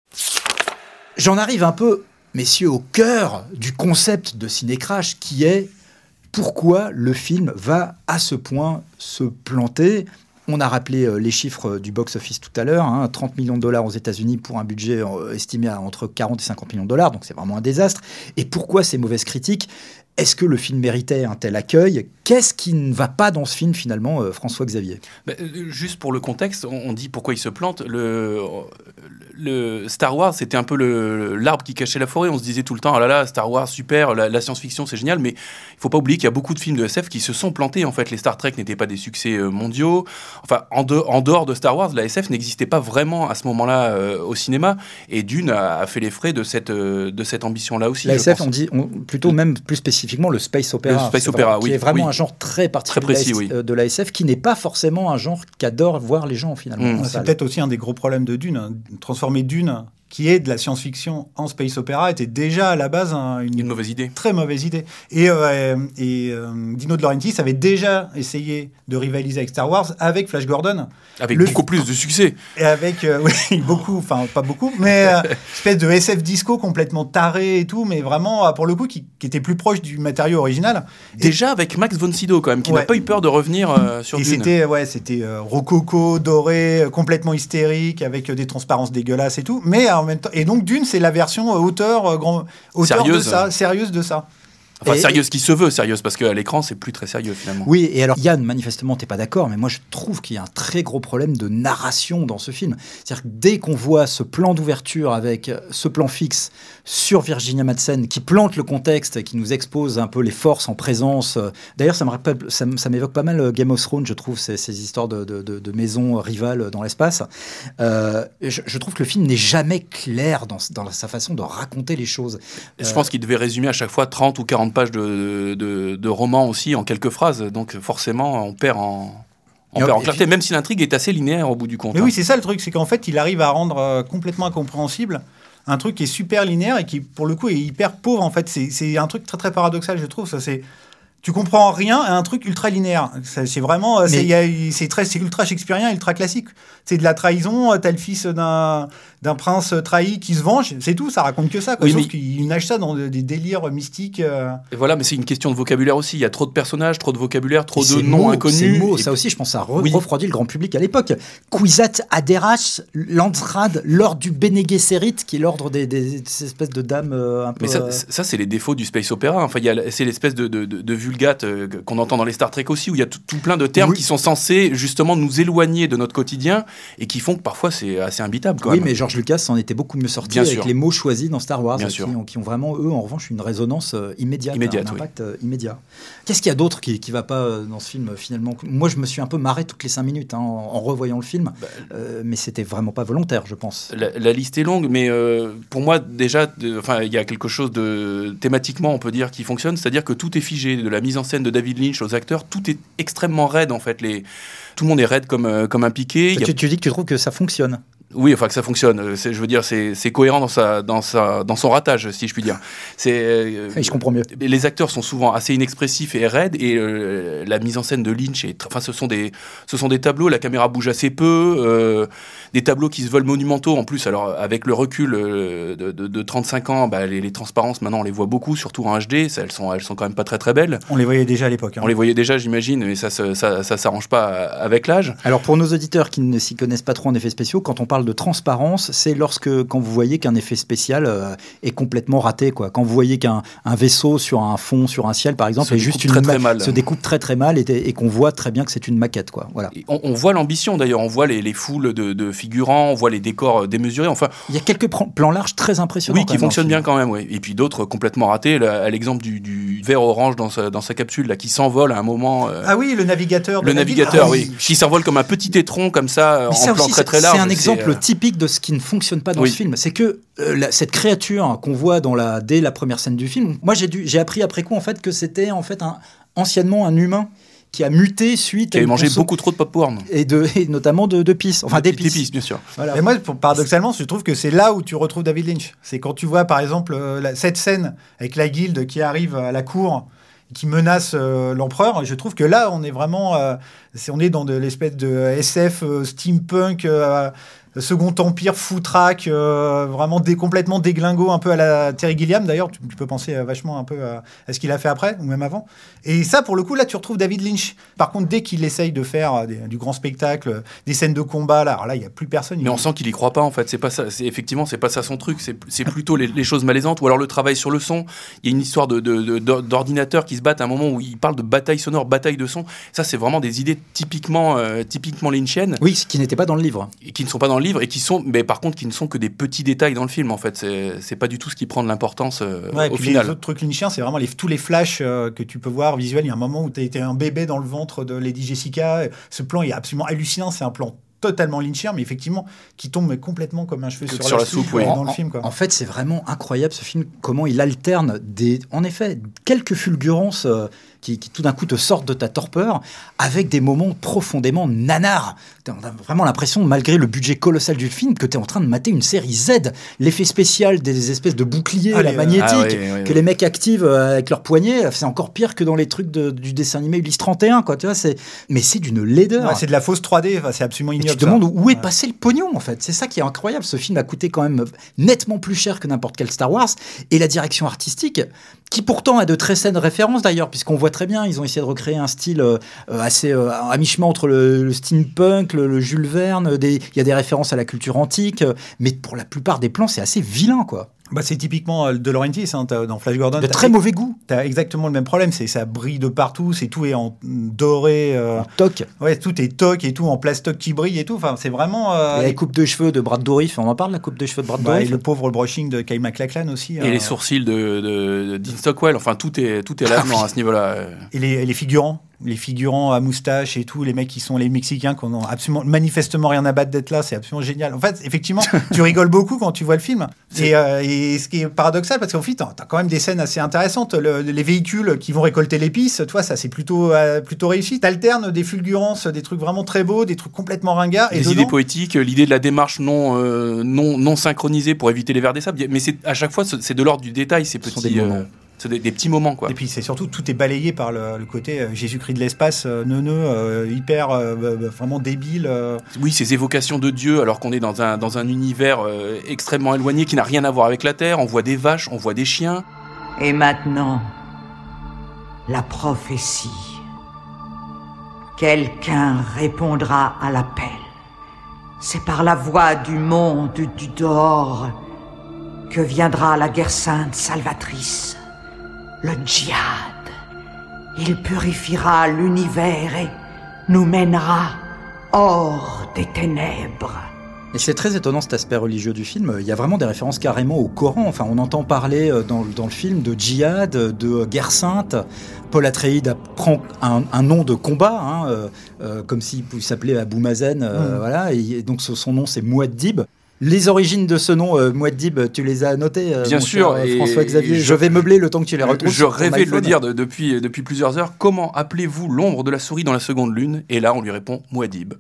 J'en arrive un peu, messieurs, au cœur du concept de Cinécrash qui est pourquoi le film va à ce point se planter. On a rappelé euh, les chiffres du box-office tout à l'heure, hein, 30 millions de dollars aux États-Unis pour un budget estimé à entre 40 et 50 millions de dollars, donc c'est vraiment un désastre. Et pourquoi ces mauvaises critiques? Est-ce que le film méritait un tel accueil? Qu'est-ce qui ne va pas dans ce film finalement, euh, François Xavier euh, juste pour le contexte, on, on dit pourquoi il se plante. Le, le Star Wars, c'était un peu l'arbre qui cachait la forêt. On se disait tout le temps, ah là là, Star Wars, super, la, la science-fiction, c'est génial. Mais il faut pas oublier qu'il y a beaucoup de films de SF qui se sont plantés. En fait, les Star Trek n'étaient pas des succès euh, mondiaux. Enfin, en, de- en dehors de Star Wars, la SF n'existait pas vraiment à ce moment-là euh, au cinéma. Et Dune a, a fait les frais de cette, euh, de cette ambition-là aussi. La je SF, pense. on dit on- plutôt même plus spécifiquement le space opéra. Le space opéra, vraiment- oui, Qui est vraiment oui. un genre très particulier précis, de, la, oui. de la SF, qui n'est pas forcément un genre qu'adorent voir les gens finalement. Mm. C'est peut-être aussi un des gros problèmes de Dune. hein. Transformer Dune, qui est de la science-fiction en space opéra, était déjà à la base un- une, Une mauvaise idée. très mauvaise idée. Et, euh, et euh, Dino De Laurentiis avait déjà essayé de rivaliser avec Star Wars avec Flash Gordon Avec Le- beaucoup plus de succès. et avec euh, *laughs* oui, beaucoup, enfin pas beaucoup, mais *laughs* espèce de SF disco complètement taré et tout, mais vraiment pour le coup qui, qui était plus proche du matériau original. Déjà avec Max von Sydow, quand même, qui n'a pas eu peur de revenir *laughs* sur Et c'était ouais, c'était rococo, doré, complètement hystérique, avec des transparences dégueulasses et tout. Mais en même temps, et donc Dune, c'est la version euh, auteur, euh, grand, auteur de ça, sérieuse de ça. Enfin, Et- sérieuse qui se veut, sérieuse, parce qu'à l'écran, c'est plus très sérieux finalement. Oui, et alors Yann, manifestement, t'es pas d'accord, mais moi je trouve qu'il y a un très gros problème de narration dans ce film. C'est-à-dire que dès qu'on voit ce plan d'ouverture avec euh, ce plan fixe sur Virginia Madsen qui plante le contexte, et qui nous expose un peu les forces en présence. euh, D'ailleurs, ça me rappelle, ça, m'évoque pas mal euh, Game of Thrones, je trouve, ces, ces histoires de, de- de- de maisons rivales dans l'espace. Euh, je, je trouve que le film n'est jamais clair dans, dans sa façon de raconter les choses. Je pense qu'il devait résumer à chaque fois 30 ou 40 pages de, de, de romans aussi en quelques phrases. Donc forcément, on perd en, on perd en clarté, même si l'intrigue est assez linéaire au bout du compte. Mais hein. oui, c'est ça le truc, c'est qu'en fait, il arrive à rendre euh, complètement incompréhensible un truc qui est super linéaire et qui, pour le coup, est hyper pauvre. En fait, c'est c'est un truc très très paradoxal, je trouve. Ça, c'est tu comprends rien à un truc ultra linéaire. C'est vraiment, euh, c'est très, c'est ultra shakespearien, ultra classique. C'est de la trahison. euh, T'as le fils d'un d'un prince trahi qui se venge. C'est tout. Ça raconte que ça. Quoi. Oui, Sauf mais- qu'il nage ça dans des délires mystiques. euh. Et voilà, mais c'est une question de vocabulaire aussi. Il y a trop de personnages, trop de vocabulaire, trop Et de noms inconnus. mots, Et ça aussi, je pense, ça a re- Oui. refroidi le grand public à l'époque. Quisat Aderach Landsrad, l'ordre du Bene Gesserit, qui est l'ordre des, des- des espèces de dames euh, un peu. Mais ça, euh, ça, c'est les défauts du space opéra. Enfin, il y a, c'est l'espèce de, de, de- de vulgate euh, qu'on entend dans les Star Trek aussi, où il y a tout, plein de termes Oui. qui sont censés justement nous éloigner de notre quotidien et qui font que parfois c'est assez imbitable. Quand oui, même. mais George Lucas s'en était beaucoup mieux sorti Bien avec sûr. les mots choisis dans Star Wars, Bien qui, sûr. ont, qui ont vraiment, eux, en revanche, une résonance euh, immédiate, Immédiate, un impact euh, immédiat. Qu'est-ce qu'il y a d'autre qui, qui va pas euh, dans ce film, finalement? Moi, je me suis un peu marré toutes les cinq minutes hein, en, en revoyant le film, Bah, euh, mais c'était vraiment pas volontaire, je pense. La, la liste est longue, mais euh, pour moi, déjà, enfin, il y a quelque chose de thématiquement, on peut dire, qui fonctionne, c'est-à-dire que tout est figé, de la mise en scène de David Lynch aux acteurs, tout est extrêmement raide en fait. Les, tout le monde est raide comme, euh, comme un piqué. A- Tu, tu dis que tu trouves que ça fonctionne Oui, enfin que ça fonctionne. Euh, Je veux dire, c'est cohérent dans sa, dans sa, dans son ratage, si je puis dire. Euh, je comprends mieux. les acteurs sont souvent assez inexpressifs et raides et euh, la mise en scène de Lynch est enfin ce sont des ce sont des tableaux la caméra bouge assez peu euh, des tableaux qui se veulent monumentaux en plus alors avec le recul euh, de, de- de 35 ans bah, les, les transparences maintenant on les voit beaucoup surtout en HD ça, elles sont elles sont quand même pas très très belles On les voyait déjà à l'époque. hein. on les voyait déjà j'imagine mais ça ça ça s'arrange pas avec l'âge Alors pour nos auditeurs qui ne s'y connaissent pas trop en effets spéciaux, quand on parle de transparence, c'est lorsque, quand vous voyez qu'un effet spécial euh, est complètement raté. Quoi. Quand vous voyez qu'un un vaisseau sur un fond, sur un ciel, par exemple, Se est juste découpe une très, très ma- mal. se découpe très très mal et, et qu'on voit très bien que c'est une maquette. Quoi. Voilà. On voit l'ambition d'ailleurs, on voit les, les foules de, de figurants, on voit les décors euh, démesurés. Enfin, Il y a quelques plans larges très impressionnants. oui, qui fonctionnent bien quand même. Oui. Et puis d'autres complètement ratés. Là, à l'exemple du, du verre orange dans sa, dans sa capsule, là, qui s'envole à un moment. euh, Ah oui, le navigateur. le navigateur, Ah oui, qui s'envole comme un petit étron comme ça, euh, Mais en ça plan aussi, très c'est très large. c'est un exemple euh, typique de ce qui ne fonctionne pas dans Oui. ce film. C'est que euh, la- cette créature qu'on voit dans la, dès la première scène du film, moi j'ai appris après coup en fait que c'était en fait un, anciennement un humain qui a muté suite qui à avait mangé beaucoup trop de popcorn. et, de, et notamment de, de pisse, enfin d'épices. D'épices, bien sûr. Voilà. Et moi, pour- paradoxalement, je trouve que c'est là où tu retrouves David Lynch. C'est quand tu vois, par exemple, euh, la- cette scène avec la guilde qui arrive à la cour, qui menace euh, l'empereur. Je trouve que là, on est vraiment, euh, on est dans de l'espèce de SF euh, steampunk. Second Empire, foutraque, euh, vraiment dé- complètement déglingo, un peu à la Terry Gilliam d'ailleurs. Tu, tu peux penser euh, vachement un peu à, à ce qu'il a fait après ou même avant. Et ça, pour le coup, là, tu retrouves David Lynch. Par contre, dès qu'il essaye de faire euh, des- du grand spectacle, euh, des scènes de combat, là, alors là, il n'y a plus personne. Mais on sent qu'il y croit pas en fait. C'est pas ça. C'est effectivement c'est pas ça son truc. C'est plutôt les, les choses malaisantes ou alors le travail sur le son. Il y a une histoire de de- de- d'ordinateurs qui se battent à un moment où il parle de bataille sonore, bataille de son. Ça c'est vraiment des idées typiquement euh, typiquement lynchiennes Oui, ce qui n'était pas dans le livre. et qui ne sont pas dans le livre et qui sont mais par contre qui ne sont que des petits détails dans le film en fait. C'est c'est pas du tout ce qui prend de l'importance euh, Ouais, au puis final. les autres trucs lynchiens, c'est vraiment les, tous les flashs euh, que tu peux voir visuels. Il y a un moment où tu as été un bébé dans le ventre de Lady Jessica. Ce plan est absolument hallucinant. C'est un plan totalement lynchien, mais effectivement, qui tombe complètement comme un cheveu sur, Sur la, la soupe, oui. En- dans le en- film. Quoi. En fait, c'est vraiment incroyable ce film, comment il alterne des, en effet, quelques fulgurances euh, qui, qui tout d'un coup te sortent de ta torpeur, avec des moments profondément nanars. T'as t'as vraiment l'impression, malgré le budget colossal du film, que tu es en train de mater une série Z. L'effet spécial des espèces de boucliers Ah, la magnétique ah que les mecs activent euh, avec leurs poignets, c'est encore pire que dans les trucs de- du dessin animé Ulysse 31, quoi. Tu vois, c'est, mais c'est d'une laideur. Ouais, c'est de la fausse 3D. Enfin, c'est absolument Et tu ignoble. te demandes où est Ouais. passé le pognon en fait. C'est ça qui est incroyable. Ce film a coûté quand même nettement plus cher que n'importe quel Star Wars. Et la direction artistique, qui pourtant a de très saines références d'ailleurs, puisqu'on voit très bien, ils ont essayé de recréer un style euh, assez euh, à mi-chemin entre le, steampunk, le, le Jules Verne. Il y a des références à la culture antique, euh, mais pour la plupart des plans, c'est assez vilain quoi. Bah, c'est typiquement euh, de Laurentiis hein, dans Flash Gordon. De très mauvais goût. T'as exactement le même problème. C'est ça brille de partout. C'est tout est en doré. euh, Toc. ouais, tout est toc et tout en plastoc qui brille et tout. Enfin, c'est vraiment. euh, Et la coupe de cheveux de Brad Dourif, on en parle la coupe de cheveux de Brad bah, et le pauvre brushing de Kyle MacLachlan aussi. Et euh, les sourcils de, de, de Dean Stockwell, enfin tout est tout est là à ce niveau-là. Et les, figurants, les figurants à moustache et tout, les mecs qui sont les Mexicains, qui ont absolument, manifestement rien à battre d'être là, c'est absolument génial. En fait, effectivement, *laughs* tu rigoles beaucoup quand tu vois le film. Et, euh, et ce qui est paradoxal, parce qu'en fait, t'as as quand même des scènes assez intéressantes. Le- les véhicules qui vont récolter l'épice, toi, ça c'est plutôt, euh, plutôt réussi. T'alternes des fulgurances, des trucs vraiment très beaux, des trucs complètement ringards. Et des dedans- idées poétiques, euh, l'idée de la démarche non, euh, non, non synchronisée pour éviter les vers des sables. Mais c'est à chaque fois, c'est de l'ordre du détail, ces Ce sont petits. des euh, moments. C'est des, des petits moments, quoi. Et puis c'est surtout tout est balayé par le, le côté euh, Jésus-Christ de l'espace, euh, neuneux, euh, hyper euh, euh, vraiment débile. euh. Oui, ces évocations de Dieu, alors qu'on est dans un, dans un univers euh, extrêmement éloigné qui n'a rien à voir avec la Terre. On voit des vaches, on voit des chiens. Et maintenant, la prophétie. Quelqu'un répondra à l'appel. C'est par la voix du monde du dehors que viendra la guerre sainte salvatrice, le djihad. Il purifiera l'univers et nous mènera hors des ténèbres. Et c'est très étonnant cet aspect religieux du film. Il y a vraiment des références carrément au Coran. Enfin, on entend parler euh, dans, dans le film de djihad, de guerre sainte. Paul Atreides prend un, un nom de combat, hein, euh, euh, comme s'il pouvait s'appeler Abou Mazen. euh, Mm. Voilà. Et, et donc son nom c'est Mouaddib. Les origines de ce nom, euh, Mouaddib, tu les as notées euh, Bien sûr, cher, euh, François-Xavier. et Je, je- vais meubler le temps que tu les retrouves. Je rêvais de le dire de- depuis, depuis plusieurs heures. Comment appelez-vous l'ombre de la souris dans la seconde lune? Et là, on lui répond Mouadib.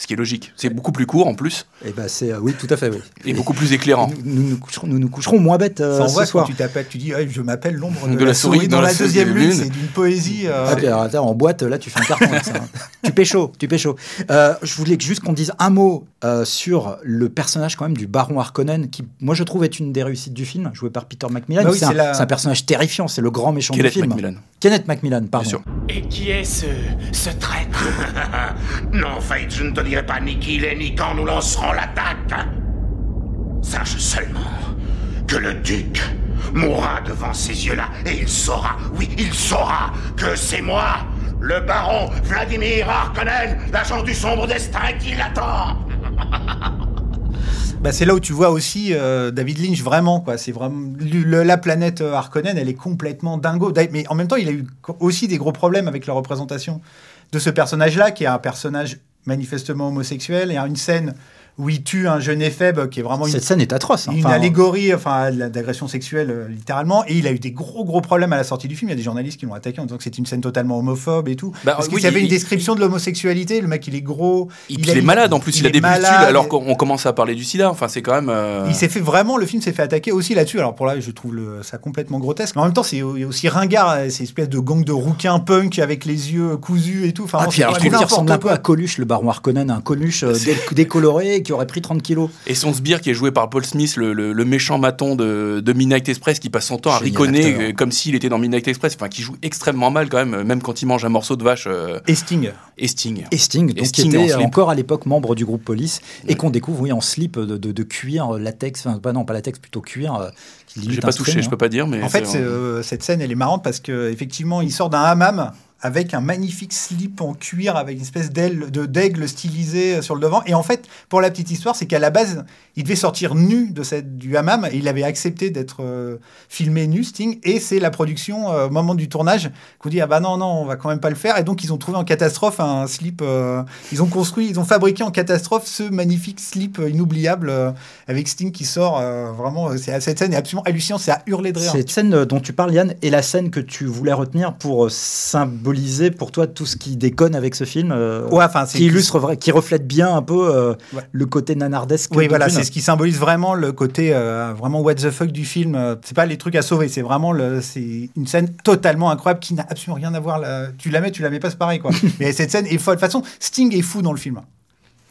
Ce qui est logique. C'est beaucoup plus court en plus Eh ben, c'est, euh, oui, tout à fait, oui. et beaucoup plus éclairant. Nous, nous, nous coucherons, nous nous coucherons moins bêtes euh, Ça ce soir. quand tu t'appelles, tu dis je m'appelle l'ombre de, De la souris dans, dans la, la deuxième lune. lune. C'est d'une poésie. euh, Ah, puis alors, attends, en boîte, là, tu fais un carton avec ça. hein. *laughs* tu pécho, tu pécho. Euh, je voulais juste qu'on dise un mot euh, sur le personnage quand même du baron Harkonnen, qui, moi, je trouve, est une des réussites du film, joué par Peter Macmillan. Bah oui, c'est, un, la- personnage terrifiant, c'est le grand méchant du film. Macmillan. Kenneth Macmillan, pardon. Bien sûr. Et qui est ce, ce traître *laughs* Non, Fate, je ne te dirai pas ni qui il est, ni quand nous lancerons l'attaque. Sache seulement que le duc mourra devant ses yeux-là, et il saura, oui, il saura que c'est moi, le baron Vladimir Harkonnen, l'agent du sombre destin qui l'attend. *laughs* Bah, c'est là où tu vois aussi euh, David Lynch vraiment quoi. C'est vraiment la planète euh, Harkonnen, elle est complètement dingo. Mais en même temps, il a eu aussi des gros problèmes avec la représentation de ce personnage-là, qui est un personnage manifestement homosexuel. Y a une scène où il tue un jeune éphèbe qui est vraiment une, Cette scène est atroce. hein. une Enfin, allégorie enfin, d'agression sexuelle, euh, littéralement. Et il a eu des gros, gros problèmes à la sortie du film. Il y a des journalistes qui l'ont attaqué en disant que c'était une scène totalement homophobe et tout. Bah, Parce qu'il oui, y avait il- une description de l'homosexualité. Le mec, il est gros. Il, est malade en plus, il, a est des pustules malade. alors qu'on on commence à parler du sida. Enfin, c'est quand même. euh, Il s'est fait vraiment, le film s'est fait attaquer aussi là-dessus. Alors pour là, je trouve le- ça complètement grotesque. Mais en même temps, c'est au- aussi ringard, euh, ces espèces de gang de rouquins punk avec les yeux cousus et tout. Enfin, Ah, puis c'est alors, je trouve qu'il ressemble un peu à Coluche, le baron Harkonnen, un Coluche *laughs* dé- décoloré qui aurait pris 30 kilos. Et son sbire qui est joué par Paul Smith, le, le- le méchant maton de, de Midnight Express, qui passe son temps à riconner euh, comme s'il était dans Midnight Express, enfin qui joue extrêmement mal quand même, euh, même quand il mange un morceau de vache. euh, Et Sting. et Sting. Et Sting, donc, Sting qui en était slip. encore à l'époque membre du groupe Police et Ouais. qu'on découvre oui, en slip de, de- de cuir, euh, latex, enfin pas, non, pas latex, plutôt cuir. euh, J'ai pas touché, je hein. peux pas dire, mais En fait, euh, cette scène, elle est marrante parce que effectivement, il sort d'un hammam avec un magnifique slip en cuir avec une espèce d'aile d'aigle stylisé euh, sur le devant. Et en fait, pour la petite histoire, c'est qu'à la base, il devait sortir nu de cette, du hammam et il avait accepté d'être euh, filmé nu, Sting. Et c'est la production, euh, au moment du tournage, qu'on dit ah bah non non, on va quand même pas le faire. Et donc ils ont trouvé en catastrophe un slip. ils ont construit, ils ont fabriqué en catastrophe ce magnifique slip inoubliable avec Sting qui sort. vraiment, cette scène est absolument hallucinante. C'est à hurler de rire. Cette scène dont tu parles, Yann, est la scène que tu voulais retenir pour euh, symboliser pour toi tout ce qui déconne avec ce film, euh, Ouais, enfin, c'est qui illustre, qui reflète bien un peu euh, Ouais. le côté nanardesque. Oui, voilà, c'est ce qui symbolise vraiment le côté euh, vraiment what the fuck du film. C'est pas les trucs à sauver, c'est vraiment le, c'est une scène totalement incroyable qui n'a absolument rien à voir. Là. Tu la mets, tu la mets pas, c'est pareil quoi. *laughs* Mais cette scène est folle. De toute façon, Sting est fou dans le film.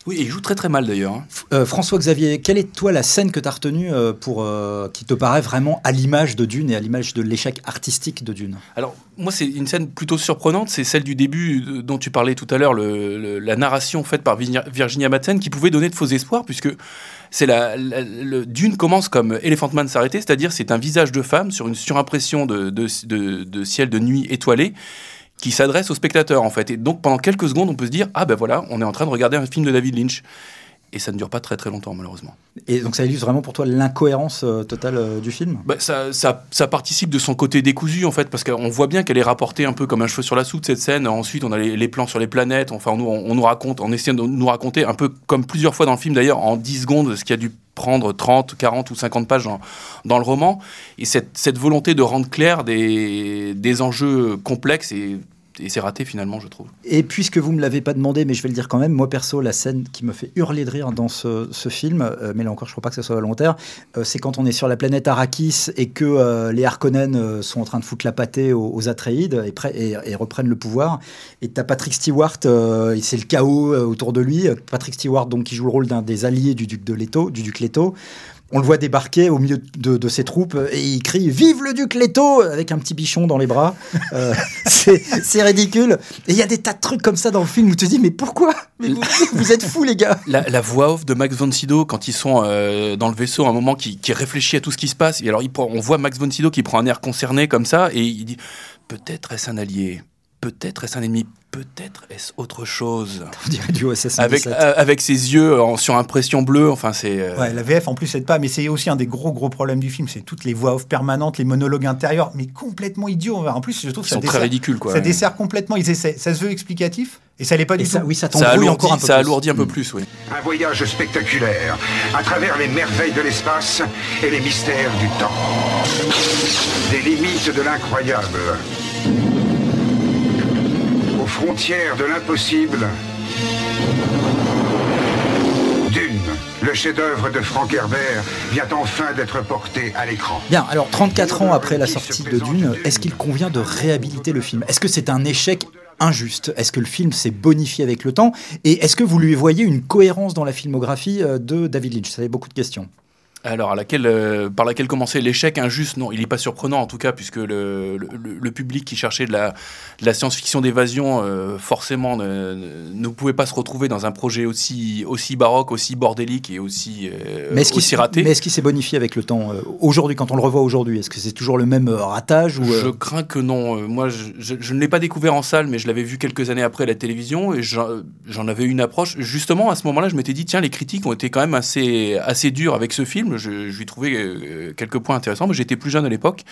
Oui, il joue très très mal d'ailleurs. hein. Euh, François-Xavier, quelle est toi la scène que tu as retenue euh, pour, euh, qui te paraît vraiment à l'image de Dune et à l'image de l'échec artistique de Dune? Alors, moi, c'est une scène plutôt surprenante, c'est celle du début dont tu parlais tout à l'heure, la narration faite par Virginia- Virginia Madsen, qui pouvait donner de faux espoirs, puisque c'est la, la- le Dune commence comme Elephant Man s'arrêter, c'est-à-dire c'est un visage de femme sur une surimpression de, de, de- de ciel de nuit étoilé qui s'adresse au spectateur en fait. Et donc pendant quelques secondes, on peut se dire ah ben voilà, on est en train de regarder un film de David Lynch. Et ça ne dure pas très très longtemps malheureusement. Et donc ça illustre vraiment pour toi l'incohérence euh, totale euh, du film? Bah, ça, ça, ça participe de son côté décousu en fait, parce qu'on voit bien qu'elle est rapportée un peu comme un cheveu sur la soupe cette scène. Ensuite, on a les, les plans sur les planètes. Enfin, on, nous- on nous raconte, on essaie de nous raconter un peu comme plusieurs fois dans le film d'ailleurs, en 10 secondes, ce qui a dû prendre 30, 40 ou 50 pages dans, dans le roman. Et cette, cette volonté de rendre clair des, des enjeux complexes et, et c'est raté finalement, je trouve. Et puisque vous me l'avez pas demandé, mais je vais le dire quand même, moi perso, la scène qui me fait hurler de rire dans ce, film, euh, mais là encore, je crois pas que ce soit volontaire, euh, c'est quand on est sur la planète Arrakis et que euh, les Harkonnen sont en train de foutre la pâtée aux, Atreides et, reprennent le pouvoir. Et t'as Patrick Stewart, et c'est le chaos autour de lui. Patrick Stewart, donc qui joue le rôle d'un des alliés du duc de Leto, du duc Leto. On le voit débarquer au milieu de, ses troupes et il crie Vive le duc Leto avec un petit bichon dans les bras. Euh, *laughs* c'est ridicule. Et il y a des tas de trucs comme ça dans le film où tu te dis Mais pourquoi? Vous, êtes fous, les gars La, voix off de Max von Sydow quand ils sont euh, dans le vaisseau, à un moment qui, réfléchit à tout ce qui se passe. Et alors, il on voit Max von Sydow qui prend un air concerné comme ça et il dit peut-être est-ce un allié, peut-être est-ce un ennemi, peut-être est-ce autre chose? *laughs* On dirait du OSS Avec, 117. euh, avec ses yeux en sur impression bleue, enfin c'est. euh, Ouais, la VF en plus aide pas, mais c'est aussi un des gros gros problèmes du film, c'est toutes les voix off permanentes, les monologues intérieurs, mais complètement idiots. En plus, je trouve Ils que ça sont très dessert, ridicules, quoi. ça dessert complètement. Ils essaient, ça se veut explicatif et ça l'est pas Et du ça, tout. oui, ça ça t'embrouille alourdit, encore un peu ça plus. alourdit un peu Mm. plus, oui. Un voyage spectaculaire à travers les merveilles de l'espace et les mystères du temps. Des limites de l'incroyable. Frontières de l'impossible. Dune, le chef-d'œuvre de Frank Herbert, vient enfin d'être porté à l'écran. Bien, alors 34 ans après la sortie de Dune, est-ce qu'il convient de réhabiliter le film? Est-ce que c'est un échec injuste? Est-ce que le film s'est bonifié avec le temps? Et est-ce que vous lui voyez une cohérence dans la filmographie euh, de David Lynch? Ça fait beaucoup de questions. Alors, à laquelle, euh, par laquelle commençait l'échec injuste Non, il n'est pas surprenant en tout cas, puisque le, le- le public qui cherchait de la, de la science-fiction d'évasion, euh, forcément, ne, pouvait pas se retrouver dans un projet aussi, aussi baroque, aussi bordélique et aussi, euh, Mais qu'il aussi raté. mais est-ce qu'il s'est bonifié avec le temps euh, Aujourd'hui, quand on le revoit aujourd'hui, est-ce que c'est toujours le même ratage ou, Je crains que non. Moi, je, je- je ne l'ai pas découvert en salle, mais je l'avais vu quelques années après à la télévision et j'en j'en avais une approche. Justement, à ce moment-là, je m'étais dit, tiens, les critiques ont été quand même assez, assez dures avec ce film. Je, je lui trouvais euh, quelques points intéressants, mais j'étais plus jeune à l'époque.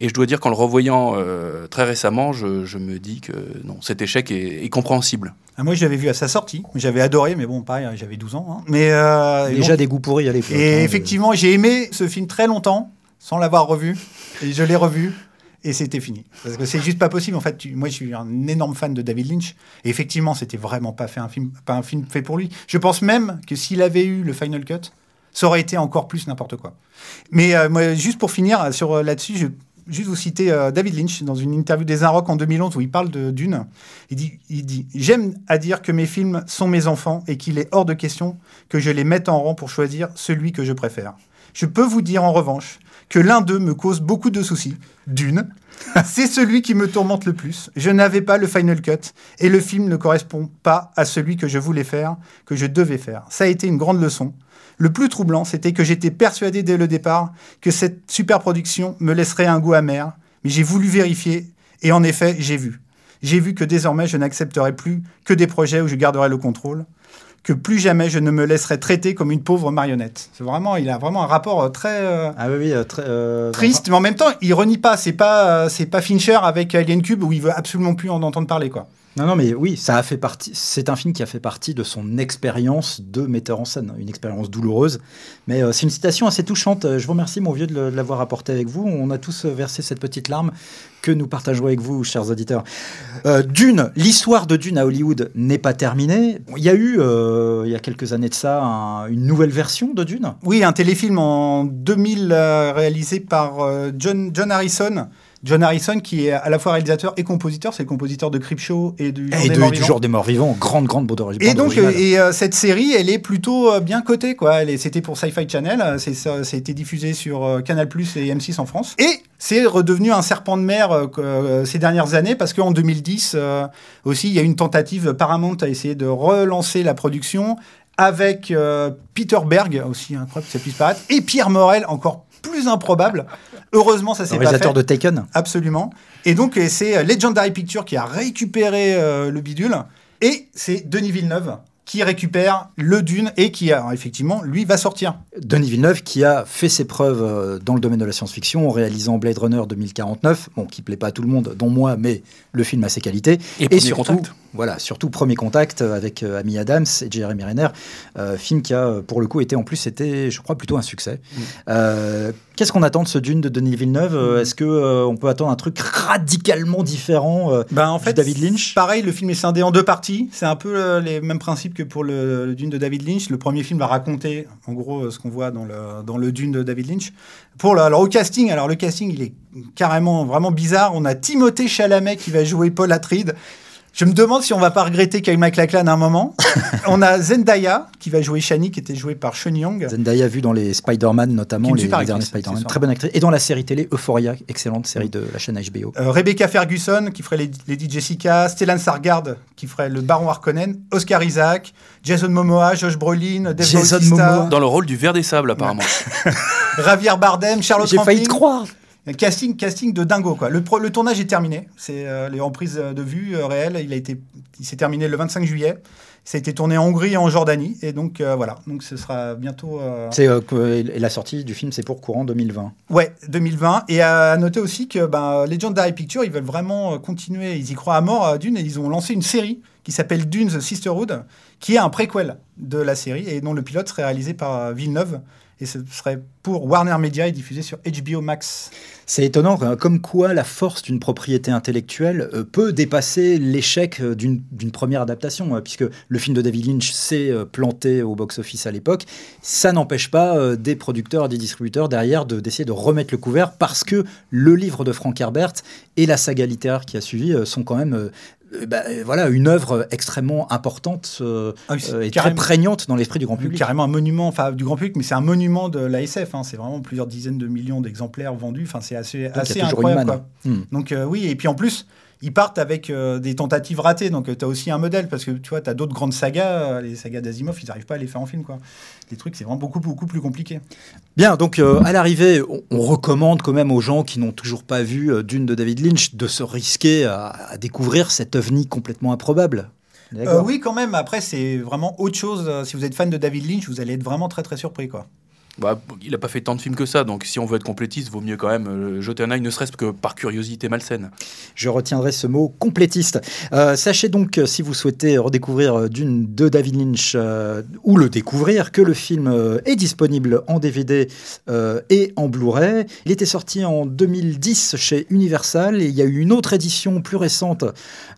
Et je dois dire qu'en le revoyant euh, très récemment, je, je me dis que non, cet échec est, est compréhensible. Ah, Moi, je l'avais vu à sa sortie. J'avais adoré, mais bon, pareil, j'avais 12 ans. hein. Mais euh, déjà donc- des goûts pourris à l'époque Et hein, effectivement, j'ai aimé ce film très longtemps, sans l'avoir revu. Et je l'ai revu. Et c'était fini. Parce que c'est juste pas possible. En fait, tu- moi, je suis un énorme fan de David Lynch. Et effectivement, c'était vraiment pas fait un film, pas un film fait pour lui. Je pense même que s'il avait eu le Final Cut, ça aurait été encore plus n'importe quoi. Mais euh, juste pour finir sur euh, là-dessus, je vais juste vous citer euh, David Lynch dans une interview des Inrocks en 2011 où il parle de Dune. Il dit J'aime à dire que mes films sont mes enfants et qu'il est hors de question que je les mette en rang pour choisir celui que je préfère. Je peux vous dire en revanche que l'un d'eux me cause beaucoup de soucis. Dune. *laughs* C'est celui qui me tourmente le plus. Je n'avais pas le final cut et le film ne correspond pas à celui que je voulais faire, que je devais faire. Ça a été une grande leçon. Le plus troublant, c'était que j'étais persuadé dès le départ que cette super production me laisserait un goût amer, mais j'ai voulu vérifier et en effet, j'ai vu. J'ai vu que désormais, je n'accepterai plus que des projets où je garderai le contrôle, que plus jamais je ne me laisserai traiter comme une pauvre marionnette. C'est vraiment, il a vraiment un rapport euh, très euh, Ah oui, oui, euh, très, euh, triste, mais en même temps, il renie pas. C'est pas, c'est pas Fincher avec Alien Cube où il veut absolument plus en entendre parler, quoi. Non, non, mais oui, ça a fait partie. C'est un film qui a fait partie de son expérience de metteur en scène, une expérience douloureuse. Mais euh, c'est une citation assez touchante. Euh, Je vous remercie, mon vieux, de l'avoir apporté avec vous. On a tous euh, versé cette petite larme que nous partageons avec vous, chers auditeurs. Dune, l'histoire de Dune à Hollywood n'est pas terminée. Il y a eu, il y a quelques années de ça, un- une nouvelle version de Dune? Oui, un téléfilm en 2000 euh, réalisé par John, John Harrison. John Harrison, qui est à la fois réalisateur et compositeur, c'est le compositeur de Creepshow et du Jour Et des de- Morts du jour des morts vivants, grande, grande bande originale. Et donc, et, euh, cette série, elle est plutôt euh, bien cotée, quoi. C'était pour Sci-Fi Channel, euh, c'est ça, été diffusé sur euh, Canal+ et M6 en France. Et c'est redevenu un serpent de mer ces dernières années parce qu'en 2010 euh, aussi, il y a eu une tentative. Paramount a essayé de relancer la production avec Peter Berg aussi, incroyable que ça puisse paraître, et Pierre Morel, encore plus improbable. Heureusement, ça s'est pas fait. réalisateur de Taken. Absolument. Et donc, c'est euh, Legendary Pictures qui a récupéré euh, le bidule. Et c'est Denis Villeneuve qui récupère le Dune et qui, a, effectivement, lui, va sortir. Denis Villeneuve qui a fait ses preuves euh, dans le domaine de la science-fiction en réalisant Blade Runner 2049, bon, qui plaît pas à tout le monde, dont moi, mais le film a ses qualités. Et Premier surtout, Contact. Voilà, surtout Premier Contact avec euh, Amy Adams et Jeremy Renner, euh, film qui a, euh, pour le coup, été en plus, c'était, je crois, plutôt un succès. Mm. Euh, Qu'est-ce qu'on attend de ce Dune de Denis Villeneuve Euh, Est-ce que on peut attendre un truc radicalement différent Ben, en fait, David Lynch? Pareil, le film est scindé en deux parties. C'est un peu les mêmes principes que pour le, le Dune de David Lynch. Le premier film va raconter, en gros, ce qu'on voit dans le, dans le Dune de David Lynch. Pour le, alors, au casting, alors le casting, il est carrément vraiment bizarre. On a Timothée Chalamet qui va jouer Paul Atreides. Je me demande si on va pas regretter Kyle MacLachlan à un moment. *laughs* on a Zendaya qui va jouer Shani, qui était jouée par Sean Young. Zendaya vu dans les Spider-Man notamment, les, les derniers Spider-Man, très bonne actrice, et dans la série télé Euphoria, excellente série de la chaîne HBO. Euh, Rebecca Ferguson qui ferait Lady- Lady Jessica, Stellan Sargard qui ferait le Baron Harkonnen, Oscar Isaac, Jason Momoa, Josh Brolin, Dave Jason Bautista, Momoa. Dans le rôle du ver des sables, apparemment. *laughs* Javier Bardem, Charlotte J'ai failli te croire. Casting, casting de dingo quoi. Le, pro- le tournage est terminé. C'est euh, les reprises de vue euh, réelles. Il a été, il s'est terminé le 25 juillet. Ça a été tourné en Hongrie et en Jordanie. Et donc euh, voilà. Donc ce sera bientôt. euh, C'est euh, et la sortie du film, c'est pour courant 2020. Ouais, 2020. Et à noter aussi que ben, Legendary Pictures, ils veulent vraiment euh, continuer. Ils y croient à mort à Dune et ils ont lancé une série qui s'appelle Dune The Sisterhood, qui est un préquel de la série et dont le pilote serait réalisé par euh, Villeneuve. Et ce serait pour Warner Media et diffusé sur HBO Max. C'est étonnant, euh, comme quoi la force d'une propriété intellectuelle euh, peut dépasser l'échec euh, d'une première adaptation, euh, puisque le film de David Lynch s'est euh, planté au box-office à l'époque. Ça n'empêche pas des producteurs et des distributeurs derrière de- d'essayer de, remettre le couvert, parce que le livre de Frank Herbert et la saga littéraire qui a suivi sont quand même euh, bah, euh, voilà, une œuvre extrêmement importante euh, Ah oui, euh, et très prégnante dans l'esprit du grand public. Carrément un monument, enfin du grand public, mais c'est un monument de l'ASF. Hein, c'est vraiment plusieurs dizaines de millions d'exemplaires vendus. Enfin, c'est assez, Donc, assez incroyable. quoi. Hmm. Donc euh, oui, et puis en plus, ils partent avec euh, des tentatives ratées. Donc tu as aussi un modèle parce que tu vois, tu as d'autres grandes sagas, euh, les sagas d'Asimov, ils n'arrivent pas à les faire en film. quoi. Les trucs, c'est vraiment beaucoup, beaucoup plus compliqué. Bien, donc euh, à l'arrivée, on, on recommande quand même aux gens qui n'ont toujours pas vu euh, Dune de David Lynch de se risquer à, à découvrir cet ovni complètement improbable. Euh, oui, quand même. Après, c'est vraiment autre chose. Euh, Si vous êtes fan de David Lynch, vous allez être vraiment très, très surpris. quoi. Bah, il a pas fait tant de films que ça, donc si on veut être complétiste, vaut mieux quand même euh, jeter un œil, ne serait-ce que par curiosité malsaine. Je retiendrai ce mot complétiste. Euh, sachez donc, euh, si vous souhaitez redécouvrir Dune de David Lynch ou le découvrir, que le film est disponible en DVD et en Blu-ray. Il était sorti en 2010 chez Universal et il y a eu une autre édition plus récente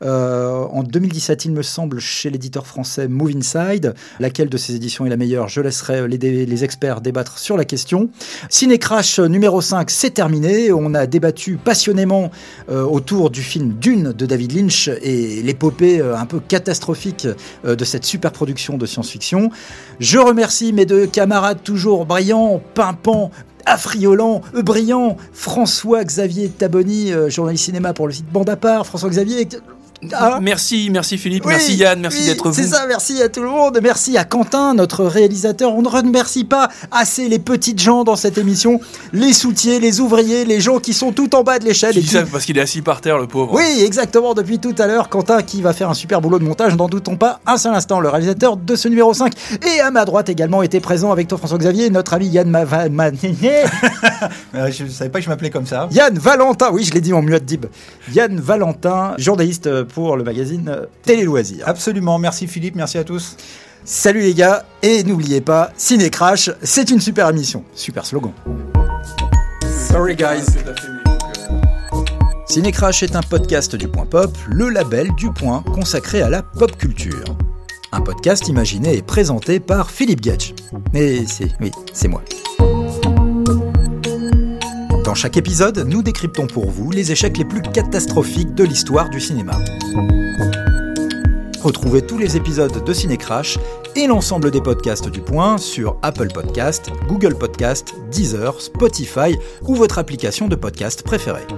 en 2017, il me semble, chez l'éditeur français Move Inside. Laquelle de ces éditions est la meilleure Je laisserai les experts débattre sur la question. Ciné Crash numéro 5, c'est terminé. On a débattu passionnément euh, autour du film Dune de David Lynch et l'épopée euh, un peu catastrophique euh, de cette super production de science-fiction. Je remercie mes deux camarades toujours brillants, pimpants, affriolants, euh, brillants, François-Xavier Taboni, journaliste cinéma pour le site Bande à part, François-Xavier... Ah, Merci, merci Philippe, oui, merci Yann, merci oui, d'être vous. C'est ça, merci à tout le monde. Merci à Quentin, notre réalisateur. On ne remercie pas assez les petites gens dans cette émission, les soutiers, les ouvriers, les gens qui sont tout en bas de l'échelle. Dis qui- ça parce qu'il est assis par terre, le pauvre. Oui, exactement, depuis tout à l'heure, Quentin qui va faire un super boulot de montage, n'en doutons pas un seul instant, le réalisateur de ce numéro 5. Et à ma droite également était présent avec toi François-Xavier, notre ami Yann Mava- Ma- *laughs* Euh, je ne savais pas que je m'appelais comme ça. Yann Valentin, oui je l'ai dit en muette dib. Yann Valentin, journaliste pour le magazine euh, Télé Loisirs. Absolument. Merci Philippe, merci à tous. Salut les gars, et n'oubliez pas, Ciné Crash, c'est une super émission. Super slogan. Sorry guys. Ciné Crash est un podcast du Point Pop, le label du Point consacré à la pop culture. Un podcast imaginé et présenté par Philippe Gage. Et c'est, oui, c'est moi. Dans chaque épisode, nous décryptons pour vous les échecs les plus catastrophiques de l'histoire du cinéma. Retrouvez tous les épisodes de Ciné Crash et l'ensemble des podcasts du Point sur Apple Podcast, Google Podcast, Deezer, Spotify ou votre application de podcast préférée.